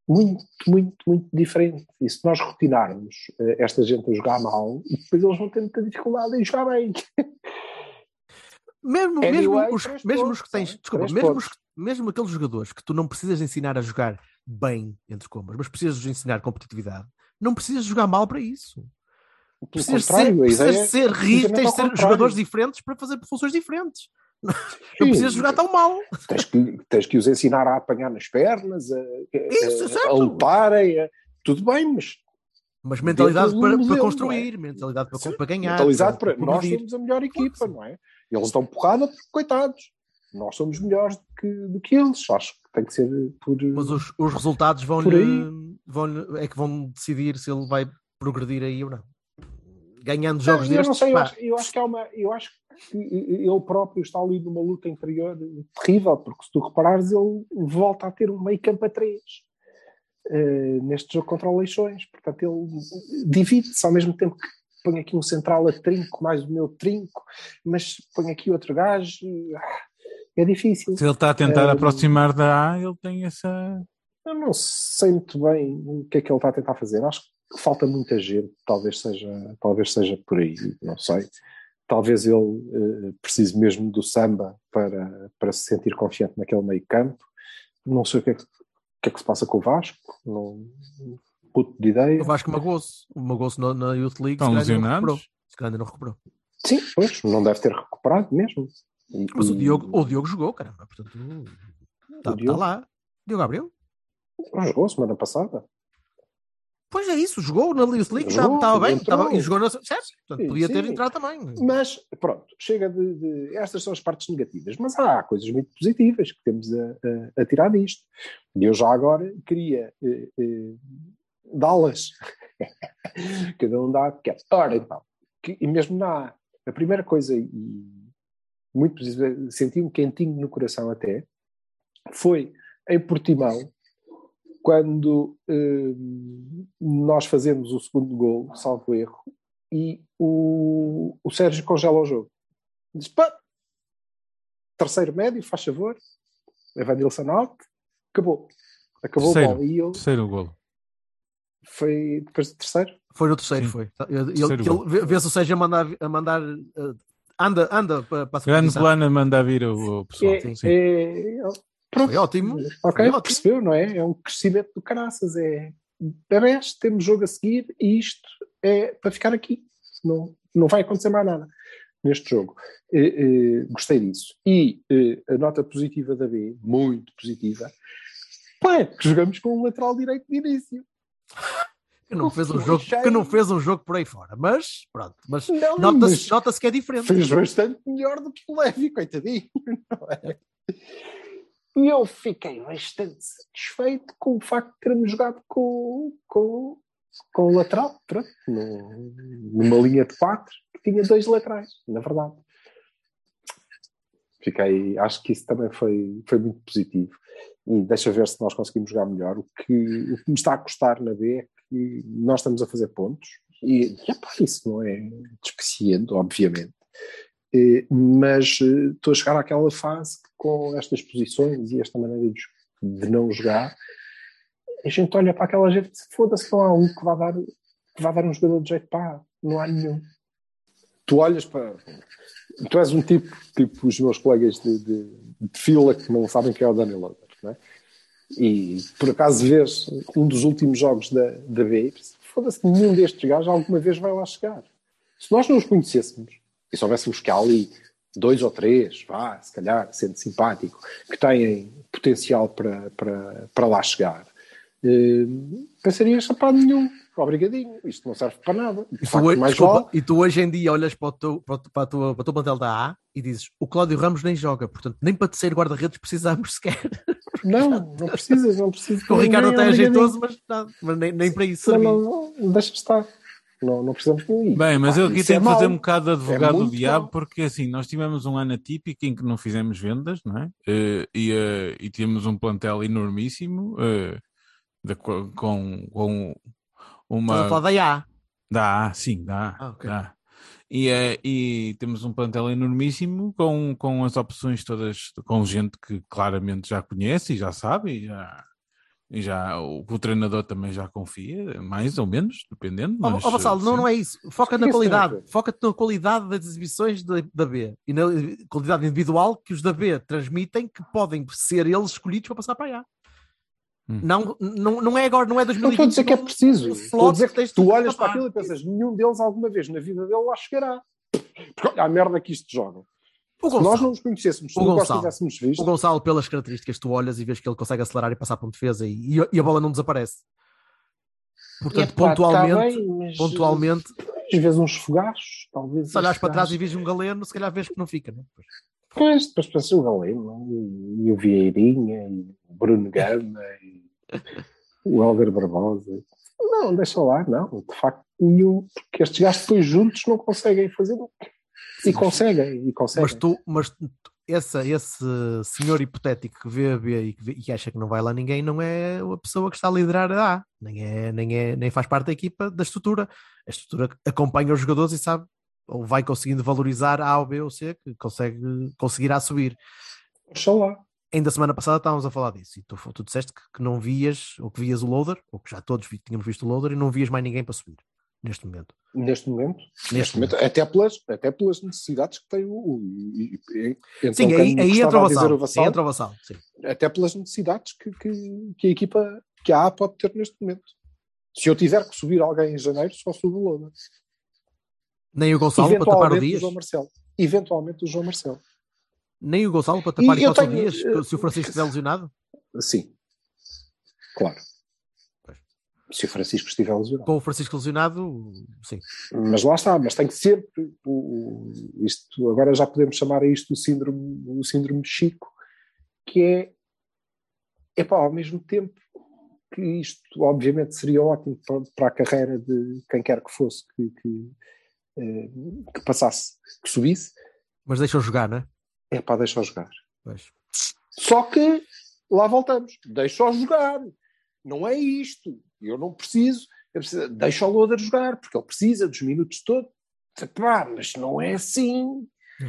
Muito, muito, muito diferente. E se nós rotinarmos esta gente a jogar mal, depois eles vão ter muita dificuldade em jogar bem. [LAUGHS] Mesmo, Anyway, mesmo, os, três mesmo pontos, os que tens, é? desculpa, mesmo, pontos. os, mesmo aqueles jogadores que tu não precisas ensinar a jogar bem, entre comas, mas precisas ensinar competitividade, não precisas jogar mal para isso. Precisas ser, precisas ser, ri- precisamente tens de ser contrário. jogadores diferentes para fazer funções diferentes. [LAUGHS] Não Sim, precisas jogar tão mal. Tens que, tens que os ensinar a apanhar nas pernas, a, Isso, a- a lutarem, a- tudo bem, mas Mas mentalidade Dentro do para, para modelo, construir, mentalidade para, para ganhar. mentalizado para, nós progredir. somos a melhor equipa, Claro não é? Eles dão porrada porque, coitados, nós somos melhores do que, do que eles. Acho que tem que ser por. Mas os, os resultados Por vão-lhe, vão é que vão decidir se ele vai progredir aí ou não. Ganhando jogos eu não destes, sei, eu acho, eu acho que há uma. Eu acho que ele próprio está ali numa luta interior terrível, porque se tu reparares, ele volta a ter um meio campo a três. eh, neste jogo contra o Leixões, portanto ele divide-se ao mesmo tempo que põe aqui um central a trinco, mais o meu trinco, mas põe aqui outro gajo, ah, é difícil. Se ele está a tentar Eh, aproximar da A, ele tem essa. Eu não sei muito bem o que é que ele está a tentar fazer. Acho que falta muita gente, talvez seja, talvez seja por aí, não sei. Talvez ele eh, precise mesmo do samba para, para se sentir confiante naquele meio campo. Não sei o que é que, o que, é que se passa com o Vasco, não puto de ideia. o Vasco magoou-se. Magoou-se na, na Youth League, Estão se calhar ainda não recuperou. lesionados? Se calhar ainda não recuperou. Sim, pois, não deve ter recuperado mesmo. E- Mas o Diogo, o Diogo jogou, caramba. Portanto, está Diogo? lá. Diogo Gabriel? jogou semana passada. Pois é isso, jogou na Youth League, Jogou, estava bem, estava, e jogou na. Certo, portanto, Sim, podia ter sim. entrado também. Mas, pronto, chega de, de- Estas são as partes negativas, mas há coisas muito positivas que temos a, a- a tirar disto. E eu já agora queria eh, eh, dá-las. [LAUGHS] Cada um dá o que quer. Ora, então, que, e mesmo na a primeira coisa, e muito positiva, senti um quentinho no coração até, foi em Portimão, quando eh, nós fazemos o segundo gol, salvo erro, e o, o Sérgio congela o jogo. Diz, pá, terceiro médio, faz favor, Evanilson out, acabou. Acabou Terceiro. a bola. E eu, Terceiro golo. Foi depois do terceiro? Foi no terceiro, Sim. foi. Ele, Terceiro que gol. ele vê- vê-se o Sérgio a mandar, a mandar eh, anda, anda para, para a Grande plano a mandar vir o, o pessoal. É, sim, é- pronto. Foi ótimo. Ok, Foi ótimo. percebeu, não é? É um crescimento do caraças. É bebés, temos jogo a seguir e isto é para ficar aqui. Não, não vai acontecer mais nada neste jogo. Eh, eh, gostei disso. E a nota positiva da B, muito positiva, pá, é que jogamos com um lateral direito de início. Que não, fez um jogo, que não fez um jogo por aí fora. Mas, pronto. Mas nota-se nota que é diferente. fez bastante melhor do que o Levi, coitadinho. [LAUGHS] não é? E eu fiquei bastante satisfeito com o facto de termos jogado com, com, com o lateral, pronto, numa linha de quatro que tinha dois laterais, na verdade. Fiquei, acho que isso também foi, foi muito positivo. E deixa ver se nós conseguimos jogar melhor. O que, o que me está a custar na B é que nós estamos a fazer pontos, e, e epá, isso não é despreciando, obviamente. Mas eh, estou a chegar àquela fase que com estas posições e esta maneira de, não jogar, a gente olha para aquela gente e foda-se, não há um que vá dar, que vá dar um jogador de jeito, pá, não há nenhum. Tu olhas para. Tu és um tipo, tipo os meus colegas de, de, de fila que não sabem quem é o Daniel Loader, não é? E por acaso vês um dos últimos jogos da, da B, pensas, foda-se, nenhum destes gajos alguma vez vai lá chegar. Se nós não os conhecêssemos e soubéssemos que há ali dois ou três, vá, se calhar, sendo simpático, que têm potencial para, para, para lá chegar, eh, pensarias, pá, nenhum, obrigadinho, isto não serve para nada. De E tu, facto, hoje- mais desculpa, vale- e tu hoje em dia olhas para o, teu, para, para, a tua, para o teu plantel da A e dizes o Cláudio Ramos nem joga, portanto, nem para terceiro guarda-redes precisamos [LAUGHS] sequer. Não, não precisas, não precisas. O Ricardo até é jeitoso, mas, nada, mas nem, nem para isso Não, não, não, deixa estar. Não, não precisamos de ir. Bem, mas Pá, eu aqui tenho é que fazer um bocado de advogado do muito diabo, mau. porque assim, nós tivemos um ano atípico em que não fizemos vendas, não é? Eh, e, eh, e tínhamos um plantel enormíssimo, eh, de- com, com Estás a uma. falar da A. Dá, sim, dá. Ah, ok. dá. E, eh, e temos um plantel enormíssimo com, com as opções todas, com gente que claramente já conhece e já sabe, e já, e já o, o treinador também já confia, mais ou menos, dependendo. Ó Mas, ó, Vassalo, eh, não, não é isso. Foca na é qualidade. ver? Foca na qualidade das exibições da, da B e na qualidade individual que os da B transmitem que podem ser eles escolhidos para passar para A. Hum. Não, não, não é agora, não é Não 2020. estou a dizer que é não- preciso. Estou a dizer que tu olhas para aquilo e pensas, nenhum deles alguma vez na vida dele lá chegará. Porque olha a merda que isto joga. O Se nós Gonçalo, não nos conhecêssemos, se O os Gonçalo. tivéssemos visto, o Gonçalo, pelas características, tu olhas e vês que ele consegue acelerar e passar para uma defesa e, e a- e a bola não desaparece. Portanto, Epá, tá pontualmente, bem, mas, pontualmente, às vezes uns fogachos, talvez. se olhares este para trás e vês um galeno, se calhar vês que não fica, né? Pois. Pois, depois pensas o Galeno e, e o Vieirinha e o Bruno Gama e o Helder Barbosa. Não, deixa lá, não, de facto, nenhum, porque estes gajos depois juntos não conseguem fazer. E conseguem, e conseguem. Mas tu, mas essa, esse senhor hipotético que vê a B e que, vê- e acha que não vai lá ninguém, não é a pessoa que está a liderar a A, nem, é, nem, é, nem faz parte da equipa da estrutura. A estrutura acompanha os jogadores e sabe, ou vai conseguindo valorizar A ou B ou C, que consegue, conseguirá subir. Deixa lá. Ainda semana passada estávamos a falar disso e tu, tu disseste que, que não vias, ou que vias o loader, ou que já todos vi- tínhamos visto o loader e não vias mais ninguém para subir neste momento. Neste momento, Neste neste momento, até pelas, até pelas necessidades que tem o. o e- e- então, Sim, aí, aí entra o Vassal. Vassal, entra o Vassal, até pelas necessidades que, que, que a equipa, que a A pode ter neste momento. Se eu tiver que subir alguém em janeiro, só subo o Loda. Nem o Gonçalo para tapar o o Dias. João Marcelo. Eventualmente o João Marcelo. Nem o Gonçalo para tapar E o tenho, Dias, eh, se o Francisco estiver lesionado. Sim. Claro. Pois. Se o Francisco estiver lesionado. Com o Francisco lesionado, sim. Mas lá está, mas tem que ser o, isto, agora já podemos chamar a isto o síndrome, o síndrome de Chico, que é epá, ao mesmo tempo que isto obviamente seria ótimo para, para a carreira de quem quer que fosse que, que, eh, que passasse, que subisse, Mas deixa-o jogar, não é? É pá, deixa-o jogar. Pois. Só que lá voltamos, deixa-o jogar. Não é isto. Eu não preciso. Eu preciso deixa o Loader jogar, porque ele precisa dos minutos todos. Pá, mas não é assim.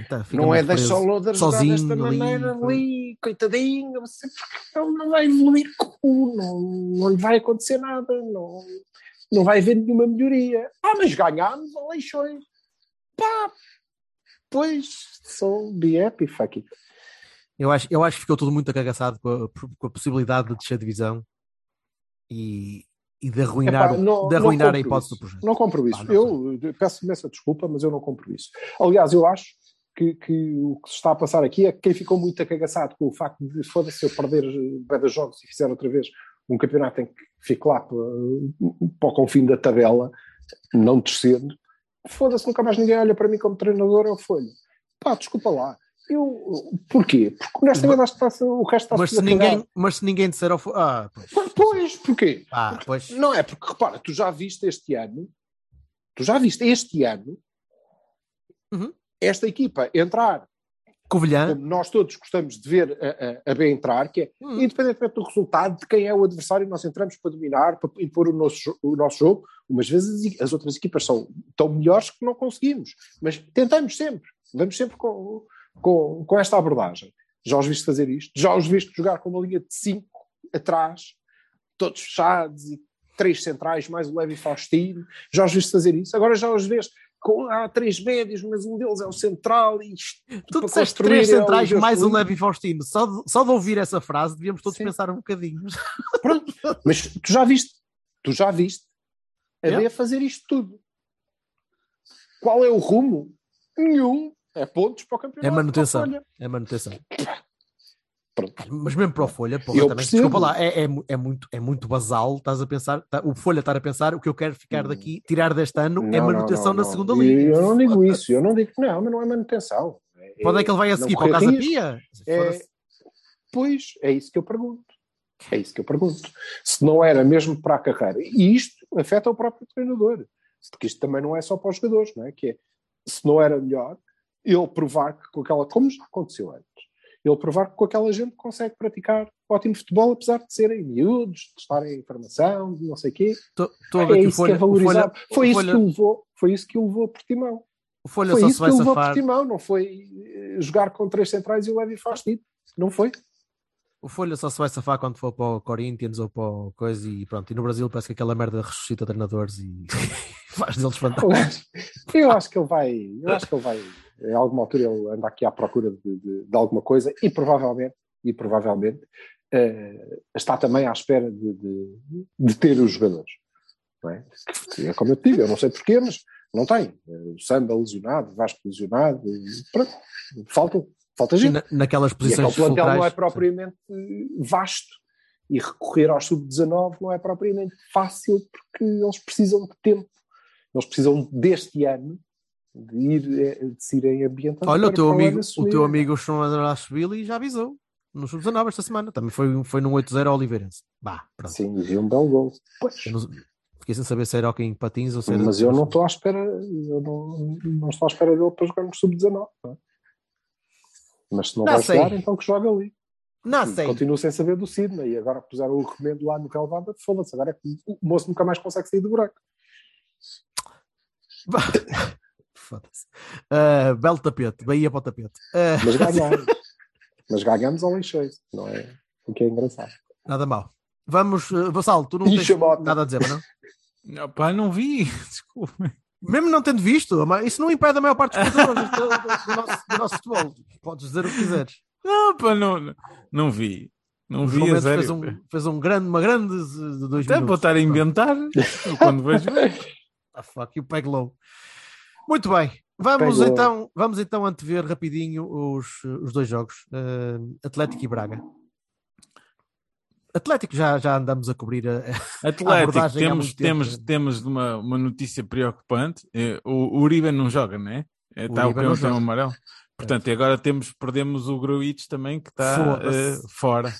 Tá, não é deixar o preso. Loader jogar sozinho desta ali, maneira pá. ali, coitadinho. Você, ele não vai evoluir, com- não, não lhe vai acontecer nada. Não, não vai haver nenhuma melhoria. Ah, mas ganhámos a leixões. Pá, pois, sou be happy, fuck it. Eu acho, eu acho que ficou tudo muito acagaçado com a, com a possibilidade de descer a divisão e, e de arruinar, Epá, não- de arruinar a hipótese isso. do projeto. Não compro isso. Não eu peço imensa desculpa, mas eu não compro isso. Aliás, eu acho que, que o que se está a passar aqui é que quem ficou muito acagaçado com o facto de foda-se eu perder bem dos jogos e fizer outra vez um campeonato em que fico lá para, para o confim da tabela, não descendo, foda-se, nunca mais ninguém olha para mim como treinador ou folha. Pá, desculpa lá. Eu, porquê? Porque honestamente acho que está o resto está Mas se, ninguém, mas se ninguém disser ao Ah, pois. Pois, porquê? Ah, pois. Não é, porque repara, tu já viste este ano, tu já viste este ano, Uhum. esta equipa entrar, Covilhã, nós todos gostamos de ver a, a, a B entrar, que é, Uhum. independentemente do resultado, de quem é o adversário, nós entramos para dominar, para impor o nosso, o nosso jogo. Umas vezes as outras equipas são tão melhores que não conseguimos, mas tentamos sempre, vamos sempre com, com, com esta abordagem. Já os viste fazer isto, já os viste jogar com uma linha de 5 atrás, todos fechados e três centrais, mais o Levi Faustino, já os viste fazer isso. Agora já os vês com há três médios, mas um deles é o central e isto tu disseste três é centrais Deus mais o livre. Levi Faustino. Só de, só de ouvir essa frase devíamos todos Sim. pensar um bocadinho. [LAUGHS] Pronto, mas tu já viste, tu já viste a É. B fazer isto tudo. Qual é o rumo? Nenhum. É pontos para o campeonato. É manutenção. É manutenção. Pronto. Mas mesmo para o Folha, porra, também, percebo. desculpa lá, é, é, é muito, é muito basal. Estás a pensar, tá- o Folha estar a pensar o que eu quero ficar daqui, tirar deste ano é Hum. Não, não, manutenção não, na não. segunda E liga. Eu não digo isso, eu não digo que não, mas não é manutenção. Pode é que ele vai a seguir para o Casa. Pia? É, pois, é isso que eu pergunto. É isso que eu pergunto. Se não era mesmo para a carreira. E isto afeta o próprio treinador. Porque isto também não é só para os jogadores, não é? Que é, se não era melhor, ele provar que com aquela, como já aconteceu antes, ele provar que com aquela gente consegue praticar ótimo futebol, apesar de serem miúdos, de estarem em formação, de não sei o quê. Tô- tô a É isso que é Folha- valorizado. Foi isso que o levou, foi isso que o levou a Portimão. O Folha Foi só isso se vai que levou por safar. timão, não foi eh, jogar com três centrais e o Levi faz tipo. Não foi? O Folha só se vai safar quando for para o Corinthians ou para o coisa e pronto. E no Brasil parece que aquela merda ressuscita treinadores e [LAUGHS] faz deles fantásticos. eu acho que ele vai, eu acho que ele vai, em alguma altura ele anda aqui à procura de, de- de alguma coisa e provavelmente, e provavelmente eh, está também à espera de, de- de ter os jogadores. É? É como eu te digo, eu não sei porquê, mas não tem. Eh, O Samba lesionado, o Vasco lesionado, pronto, falta, falta E gente. na- naquelas E posições plantel não é fulcrais, propriamente eh, vasto. E recorrer ao sub-19 não é propriamente fácil porque eles precisam de tempo. Eles precisam deste ano de ir eh, de se irem ambientando. Olha, o teu amigo, o teu amigo João Andrashvili já avisou no Sub-19 esta semana. Também foi, foi num 8-0 ao Oliveirense. Bah, pronto. Sim, e um belo gol. Pois. Eu não- fiquei sem saber se era aqui em patins ou se era. Mas eu não estou à espera, eu não, não estou à espera dele para jogar no sub-19. Mas se não, Não vai sei. jogar, então que joga ali. Não E sei. Continuo sem saber do Sidney. E agora que puseram o remendo lá no relevado, foda-se. Agora é que o moço nunca mais consegue sair do buraco. [LAUGHS] Foda-se. Ah, belo tapete, Bahia para o tapete. Ah, Mas [LAUGHS] ganhamos. Mas ganhamos ao lixeiro, não é? O que é engraçado. nada mal. Vamos, uh, Vassal, tu não tens nada a dizer, não? Não, pá, não vi. [LAUGHS] Desculpa. Mesmo não tendo visto, isso não impede a maior parte dos espectadores do, do- do nosso, do nosso futebol. Podes dizer o que quiseres. Não, pá, não, não, vi. Não O vi, a sério. fez, um, fez um grande, uma grande de dois Até para minutos. estar a inventar, eu quando vejo. [LAUGHS] Ah, fuck, you peg low. Muito bem. Vamos então, vamos então antever rapidinho os, os dois jogos. eh, Atlético e Braga. Atlético já, já andamos a cobrir a, a Atlético, abordagem há temos, muito tempo. temos, temos uma, uma notícia preocupante. Eh, O, o Uribe não joga, não é? Eh, Está o Uribe não pé joga. amarelo. Portanto, e agora temos, perdemos o Gruitch também, que está Foda-se. eh, fora.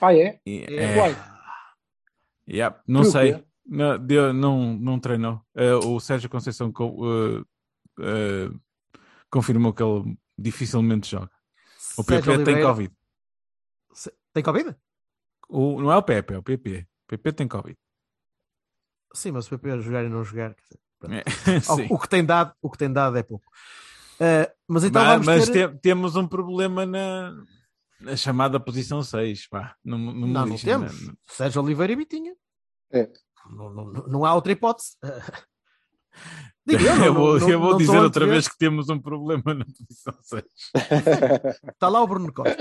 Ah, é? E, É. é, yeah, não sei. Não, deu- não, não treinou. Eh, o Sérgio Conceição co- eh, confirmou que ele dificilmente joga. O PP tem Covid. Tem Covid? O, não é o Pepe, é o PP. O PP tem Covid. Sim, mas o PP a jogar e não jogar. dizer. É, [LAUGHS] o, que tem dado, o que tem dado é pouco. Eh, mas então mas vamos mas ter... te- temos um problema na, na chamada posição 6. Pá. Não, não, Não, temos. não- Sérgio Oliveira e Bitinha. É. Não, não, não- há outra hipótese. [LAUGHS] Digo eu, [LAUGHS] não- eu vou, não- eu vou não dizer outra vez que temos um problema na posição 6. Está lá o Bruno Costa.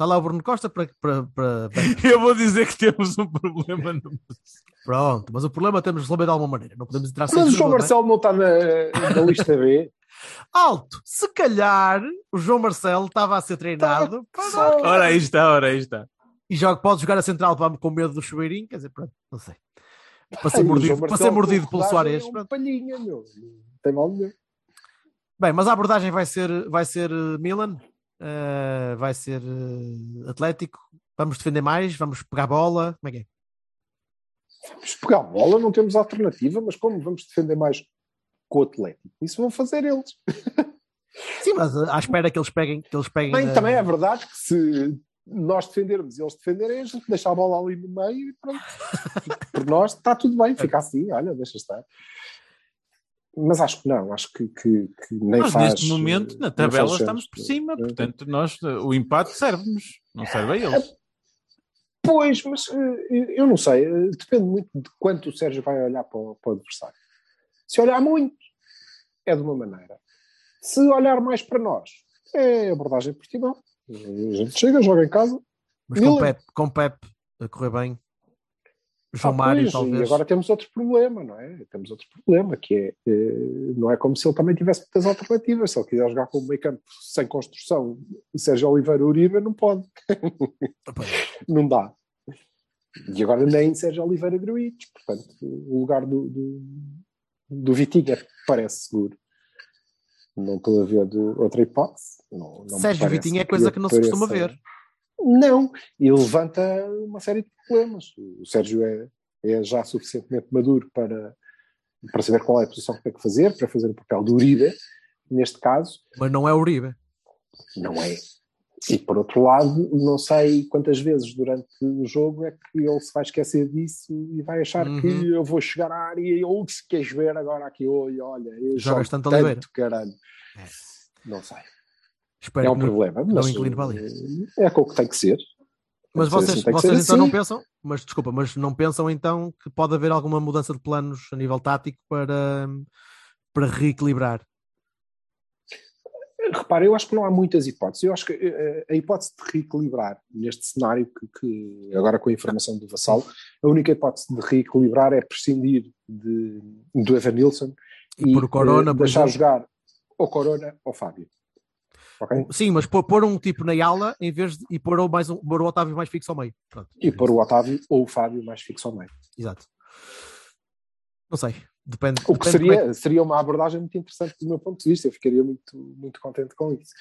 Está lá o Bruno Costa para, para, para- para- [LAUGHS] Eu vou dizer que temos um problema na Pronto, mas o problema temos de resolver de alguma maneira. Não podemos entrar sem Mas o João é? Marcelo não está na, na lista B. [LAUGHS] Alto! Se calhar o João Marcelo estava a ser treinado Só- Ora, aí está, ora, aí está. e joga, pode jogar a central para, com medo do chuveirinho. Quer dizer, pronto, não sei. Para ser Ai, mordido, para ser mordido pelo Soares. É um pronto. palhinha, meu. Não tem mal nenhum. Bem, mas a abordagem vai ser, vai ser eh, Milan, eh, vai ser eh, Atlético. Vamos defender mais, vamos pegar bola. Como é que é? Vamos pegar bola, não temos alternativa, mas como vamos defender mais com o Atlético? Isso vão fazer eles. [LAUGHS] Sim, mas eh, à espera que eles peguem. Que eles peguem Bem, também é verdade que se nós defendermos e eles defenderem, a gente deixa a bola ali no meio e pronto. [LAUGHS] Por nós está tudo bem, fica assim, olha, deixa estar. Mas acho que não, acho que, que, que nem Nós, faz. neste momento, na nem tabela, estamos por cima. Portanto, nós, o empate serve-nos, não serve a eles. Pois, mas eh, eu não sei, eh, depende muito de quanto o Sérgio vai olhar para o, para o adversário. Se olhar muito, é de uma maneira. Se olhar mais para nós, é abordagem por timão. A gente chega, joga em casa. Mas com. Pep, com Pep a correr bem. João Ah, Mário, pois, talvez. E agora temos outro problema, não é? Temos outro problema, que é, eh, não é como se ele também tivesse muitas alternativas. Se ele quiser jogar com o meio campo sem construção, Sérgio Oliveira Uribe, não pode. Pois. [LAUGHS] não dá. E agora nem Sérgio Oliveira Gruites, portanto, o lugar do, do, do Vitinha parece seguro. Não estou a ver outra hipótese. Não, não Sérgio Vitinha é coisa que não se costuma ver. Não, e levanta uma série de problemas. O Sérgio é, é já suficientemente maduro para, para saber qual é a posição que tem que fazer, para fazer o papel do Uribe, neste caso, Mas não é Uribe. não é. E por outro lado, não sei quantas vezes durante o jogo é que ele se vai esquecer disso e vai achar Uhum. que eu vou chegar à área e ou se queres ver agora aqui, oi, olha, eu Jogas tanto Oliveira. caralho. É. Não sei. Espero é um que não- problema, não mas incline para ali. eh, é com o que tem que ser. Mas vocês, assim, vocês então não assim. pensam, mas desculpa, mas não pensam então que pode haver alguma mudança de planos a nível tático para, para reequilibrar? Repara, eu acho que não há muitas hipóteses. Eu acho que eh, a hipótese de reequilibrar neste cenário, que, que agora com a informação do Vassal, a única hipótese de reequilibrar é prescindir de, do Evan Nilsson E pôr o Corona, eh, por deixar jogar ou Corona ou Fábio. Ok? Sim, mas pôr, pôr um tipo na ala em vez de e pôr o, mais um, pôr o Otávio mais fixo ao meio. Pronto. E pôr o Otávio ou o Fábio mais fixo ao meio. Exato. Não sei. Depende. O que depende como é seria, seria uma abordagem muito interessante do meu ponto de vista. Eu ficaria muito, muito contente com isso.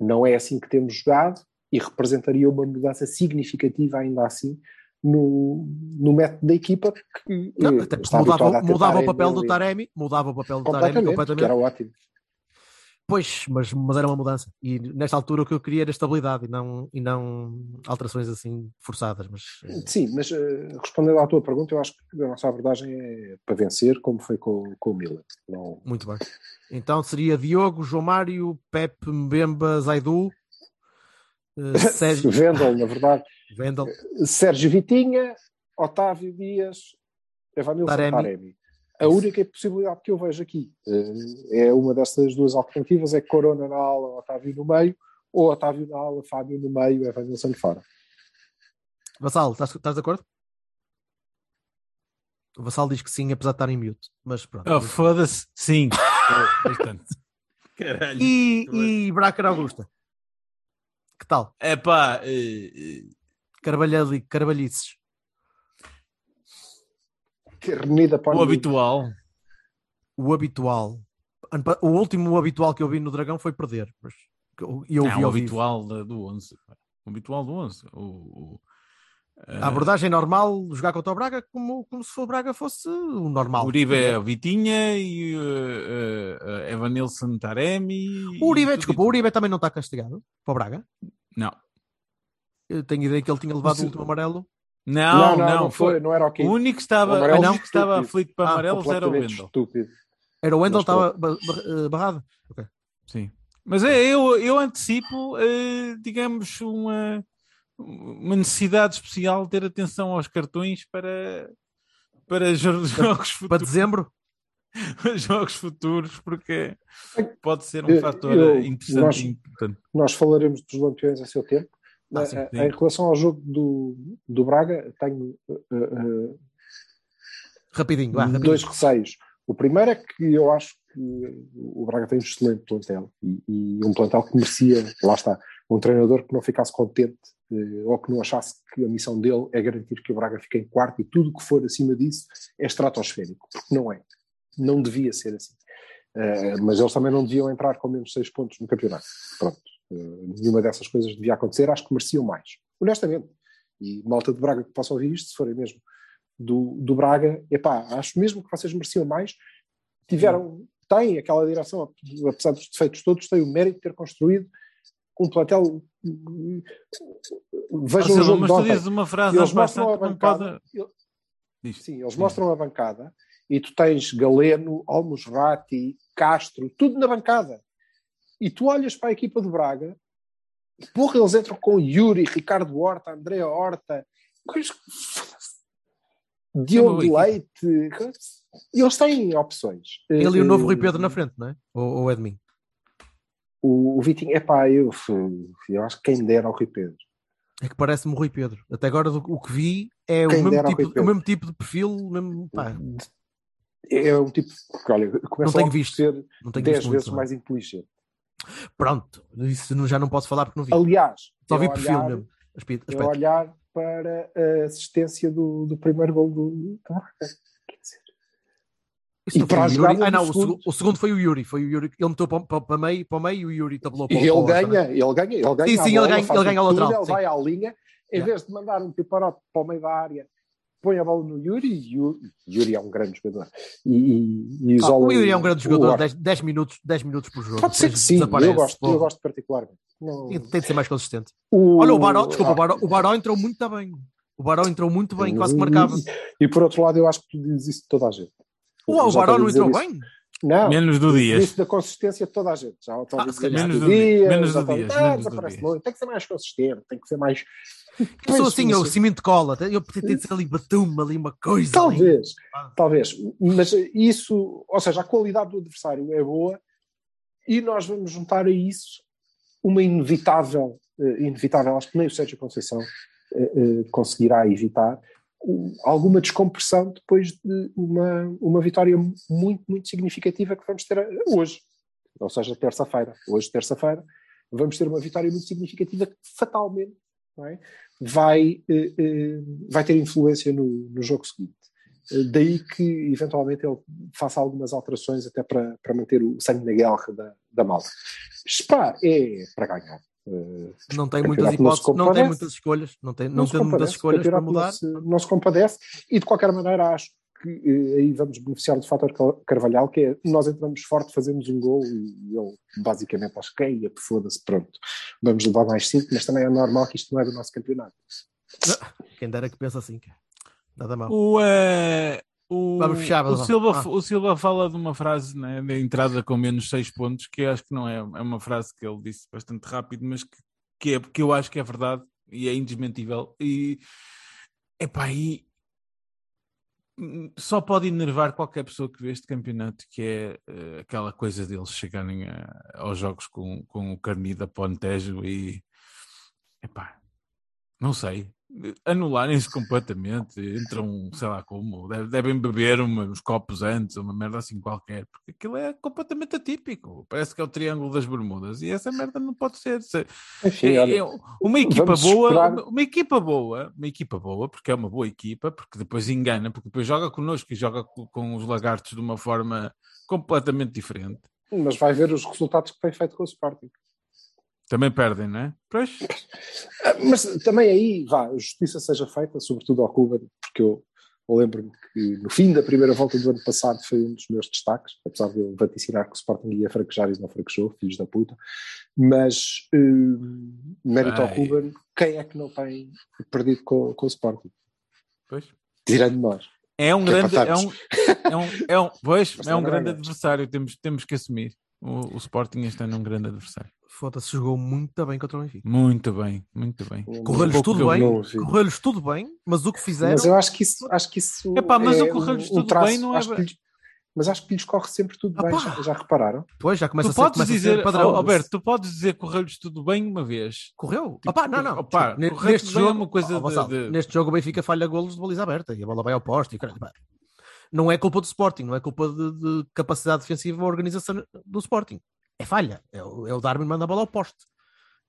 Não é assim que temos jogado e representaria uma mudança significativa ainda assim no, no método da equipa que Não, eh, mudava, mudava o papel do. Taremi, mudava o papel do Taremi completamente, completamente. que era ótimo. Pois, mas, mas era uma mudança. E nesta altura o que eu queria era estabilidade e não, e não alterações assim forçadas. Mas eh, Sim, mas eh, respondendo à tua pergunta, eu acho que a nossa abordagem é para vencer, como foi com, com o Milan. Não, muito bem. Então seria Diogo, João Mário, Pepe, Mbemba, Zaidu, eh, [LAUGHS] Sérgio Vendel, na verdade, Vendel. Sérgio Vitinha, Otávio Dias, Evanilson Taremi. Taremi. A única possibilidade que eu vejo aqui eh, é uma dessas duas alternativas: é Corona na ala, Otávio no meio, ou Otávio na ala, Fábio no meio, Evanilson fora. Vassal, estás, estás de acordo? O Vassal diz que sim, apesar de estar em mute. Mas pronto. Oh, foda-se. Sim. [LAUGHS] É. Caralho. E, e Bracker Augusta? Que tal? É pá. eh, Carvalhali, Carvalhices. Que renida para o habitual. O habitual. O último habitual que eu vi no Dragão foi perder. Mas eu, Não, vi o vivo. habitual da- do 11. pá. O habitual do 11. O, o, eh, A abordagem normal, jogar contra o Braga como, como se o Braga fosse o normal. Uribe é o Vitinha e uh, uh, Evanilson Taremi. O Uribe, desculpa, o Uribe também não está castigado para o Braga. Não. Eu tenho ideia que ele tinha levado o último amarelo. Não, não, foi, foi. não era ok. O único que estava, O o único que estava aflito para Ah, amarelos era o Wendel. estúpido. Era o Wendel, estava eh, barrado. Sim. Mas é, eu, eu antecipo, eh, digamos, uma, uma necessidade especial de ter atenção aos cartões para, para jo- [LAUGHS] jogos Para futuros, dezembro, [LAUGHS] jogos futuros, porque pode ser um fator eu- interessante nós- e importante. Nós falaremos dos lampiões a seu tempo. Ah, sim, eh, sim. Em relação ao jogo do, do Braga, tenho eh, eh, rapidinho, rapidinho. dois receios. O primeiro é que eu acho que o Braga tem um excelente plantel e, e um plantel que merecia, lá está, um treinador que não ficasse contente eh, ou que não achasse que a missão dele é garantir que o Braga fique em quarto e tudo o que for acima disso é estratosférico, porque não é. Não devia ser assim. Mas eles também não deviam entrar com menos seis pontos no campeonato. Pronto. Nenhuma dessas coisas devia acontecer, acho que mereciam mais. Honestamente. E malta de Braga que possa ouvir isto, se forem mesmo do, do Braga, epá, acho mesmo que vocês mereciam mais. Tiveram, têm aquela direção, apesar dos defeitos todos, têm o mérito de ter construído um plantel. Vejam Marcelo, o jogo mas tu dizes uma frase Eles mostram a bancada. pode... Sim, eles mostram a bancada e tu tens Galeno, Almusrati, Castro, tudo na bancada. E tu olhas para a equipa do Braga, porra, eles entram com Yuri, Ricardo Horta, André Horta, coisas- Diogo Leite, e eles têm opções. Ele e o novo Rui Eh, Pedro na frente, não é? Ou o Edmin. O, o Vitinho, epá, eu, eu acho que quem dera ao Rui Pedro. É que parece-me o Rui Pedro. Até agora do- o que vi é o mesmo, tipo, Rui o mesmo tipo de perfil, o mesmo, pá, É um tipo que, olha, Não começa tenho logo por visto. ser não tenho 10 visto vezes não é? mais inteligente. Pronto, isso não- já não posso falar porque não vi. Aliás, Só vi perfil olhar- mesmo. Aspecto, aspecto. olhar para a assistência do, do primeiro gol do Isso e para a o Yuri. Ah, não, o, segundo. o segundo foi o Yuri. Foi o Yuri. Ele meteu para, para, para, meio, para meio e o Yuri tabulou para E o ele outro, ganha, não é? ele ganha, ele ganha. Sim, sim, ele bola, ganha- faz ele ganha o ao lateral, sim. vai à linha, em Yeah. vez de mandar um piparote para o meio da área põe a bola no Yuri e Yuri, Yuri é um grande jogador. E, e, e Ah, isola o Yuri é um grande jogador, Orc. 10, 10 minutos, 10 minutos por jogo. Pode ser que sim, eu gosto, Pô, eu gosto particularmente. Não- Tem de ser mais consistente. o- Olha, o Baró, desculpa, ah, o Baró, o Baró entrou muito bem. O Baró entrou muito bem, quase que marcava. E, e por outro lado, eu acho que tu dizes isso de toda a gente. Uau, o Baró não entrou isso. bem? Não, Menos do Dias. Isso da consistência de toda a gente. Já Ah, Menos do Dias, menos do estou a- Dias, Ah, menos do Dias. Tem que ser mais consistente, tem que ser mais. [LAUGHS] Eu sou Mas- assim, eu mas- cimento de cola. Eu preciso de ser ali batume, ali uma coisa. ali. Talvez, Ah. talvez. Mas isso, ou seja, a qualidade do adversário é boa e nós vamos juntar a isso uma inevitável, eh, inevitável, acho que nem o Sérgio Conceição eh, eh, conseguirá evitar, um, alguma descompressão depois de uma, uma vitória muito, muito significativa que vamos ter hoje, ou seja, terça-feira. Hoje, terça-feira, vamos ter uma vitória muito significativa que fatalmente não é? Vai, eh, eh, vai ter influência no, no jogo seguinte. Eh, Daí que, eventualmente, ele faça algumas alterações até para, para manter o sangue na guerra da, da malta. Spa é para ganhar. Não tem muitas campeonato não hipóteses, não tem muitas escolhas. Não tem, não não tem muitas escolhas para mudar. Não se, não se compadece e, de qualquer maneira, acho que eh, aí vamos beneficiar do fator Carvalhal, que é nós entramos forte, fazemos um gol e ele basicamente acho que é, e foda-se, pronto. Vamos levar mais cinco, mas também é normal que isto não é do nosso campeonato. Quem dera que pensa assim, cara. Nada mal. O, eh, o, Vamos fechar, o. Silva, Ah. o Silva fala de uma frase né, de entrada com menos 6 pontos, que eu acho que não é, é uma frase que ele disse bastante rápido, mas que, que, é, que eu acho que é verdade e é indesmentível. E, epá, e só pode enervar qualquer pessoa que vê este campeonato, que é eh, aquela coisa deles chegarem a- aos jogos com, com o carni da Pontejo e epá, não sei, anularem-se completamente, entram, sei lá como, deve- devem beber uma- uns copos antes, uma merda assim qualquer, porque aquilo é completamente atípico, parece que é o Triângulo das Bermudas, e essa merda não pode ser. Se- Enfim, é- olha, é uma equipa boa, uma, uma equipa boa, uma equipa boa, porque é uma boa equipa, porque depois engana, porque depois joga connosco e joga co- com os lagartos de uma forma completamente diferente. mas vai ver os resultados que tem feito com o Sporting. Também perdem, não é? Pois. Ah, Mas também aí, vá, a justiça seja feita, sobretudo ao Cuba, porque eu lembro-me que no fim da primeira volta do ano passado foi um dos meus destaques, apesar de eu vaticinar que o Sporting ia fraquejar e não fraquejou, filhos da puta, mas eh, mérito ao Ai. Cuba, quem é que não tem perdido com, com o Sporting? Pois. Tirando nós. É um Que grande, é um, é um, é um, pois, é um não grande adversário, temos, temos que assumir. O, o Sporting este ano é um grande adversário. Foda-se, jogou muito bem contra o Benfica. Muito bem, muito bem. Correu-lhes tudo bem, correu-lhes tudo bem, mas o que fizeram. Mas eu acho que isso, acho que isso Epá, mas é o correr-lhes um- um tudo traço, bem não é lhes- mas acho que lhes corre sempre tudo bem, Opá. já, já repararam? Depois já começa Tu a ser, podes começa a dizer, ser padrão. Al- Alberto, tu podes dizer correu-lhes tudo bem uma vez. Correu? Tipo, Opá, não, não. opá, correr neste tudo bem é jogo, uma coisa ó, de- de- neste jogo o Benfica falha golos de baliza aberta e a bola vai ao poste. E, não é culpa do Sporting, não é culpa de, de capacidade defensiva ou organização do Sporting. É falha. É o, é o Darwin manda a bola ao poste.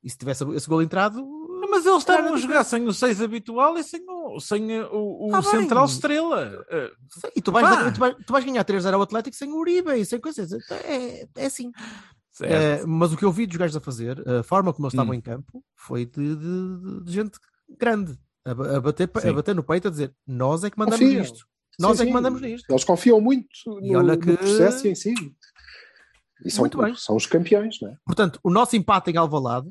E se tivesse esse gol entrado. Mas eles estavam a jogar sem o 6 habitual e sem o, sem o, o Ah, bem. central estrela. Eh, E tu vais, Pá. tu vais, tu vais ganhar 3-0 ao Atlético sem o Uribe e sem coisas. É, é assim. Eh, mas o que eu vi dos gajos a fazer, a forma como eles estavam Hum. em campo, foi de, de- de gente grande a, a bater, Sim. a bater no peito a dizer nós é que mandamos Confiam. nisto. Nós Sim, é que sim. mandamos nisto. Eles confiam muito E no, olha no que- processo em si. E são, Muito bem. são os campeões, não é? Portanto, o nosso empate em Alvalade,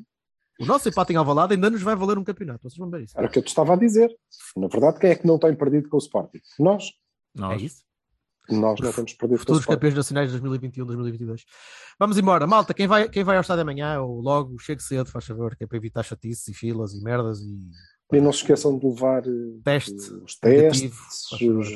o nosso empate em Alvalade ainda nos vai valer um campeonato. Vocês vão ver isso. Era o que eu te estava a dizer. Na verdade, quem é que não tem perdido com o Sporting? Nós. É Nós. isso. Nós não temos perdido Futuros campeões nacionais de 2021, 2022. Vamos embora. Malta, quem vai, quem vai ao estádio amanhã ou logo, chegue cedo, faz favor, que é para evitar chatices e filas e merdas e E não se esqueçam de levar eh, teste. os testes, os,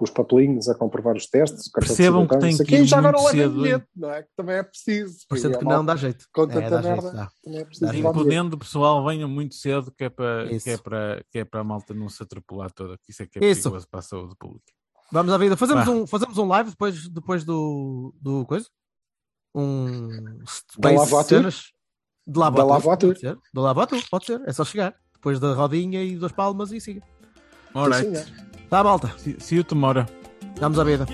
os papelinhos a comprovar os testes. Percebam que o que ir já agora cedo, bilhete, não é? Que também é preciso. Parecendo E a que não dá jeito. Com É, tanta dá jeito, merda, dá. também é preciso levar bilhete. Podendo o pessoal venha muito cedo, que é, para, que, é para, que é para a malta não se atropelar toda, que isso é que é Isso. perigoso para a saúde pública. Vamos à vida. Fazemos, Vá. um, fazemos um live depois, depois do, do coisa? Um Da space Lava à Tour? cenas de Lava Da à Tour, Lava à Tour. Pode ser. Da Lava à Tour, pode ser. É só chegar. Depois da rodinha e duas palmas e siga. Alright. Tá, malta. See, see you tomorrow. Damos a vida.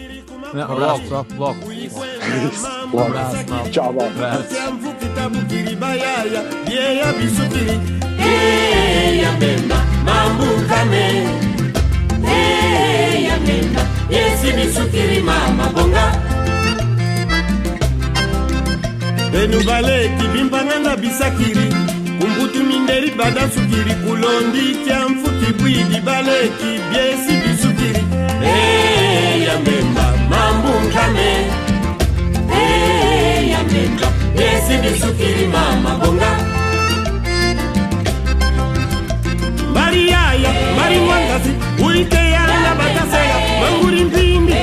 Um abraço, pessoal. Logo. Um abraço. Tchau, malta. Um abraço. kumbutu minderi badasukiri kulondi kya mfuki bwidi baleki byesi bisukiri. Hey, yambemba mambungame hey, yambemba byesi bisukiri mamabonga mbali yaya mbali mwangasi ulikeyanga bakasela manguli mpindi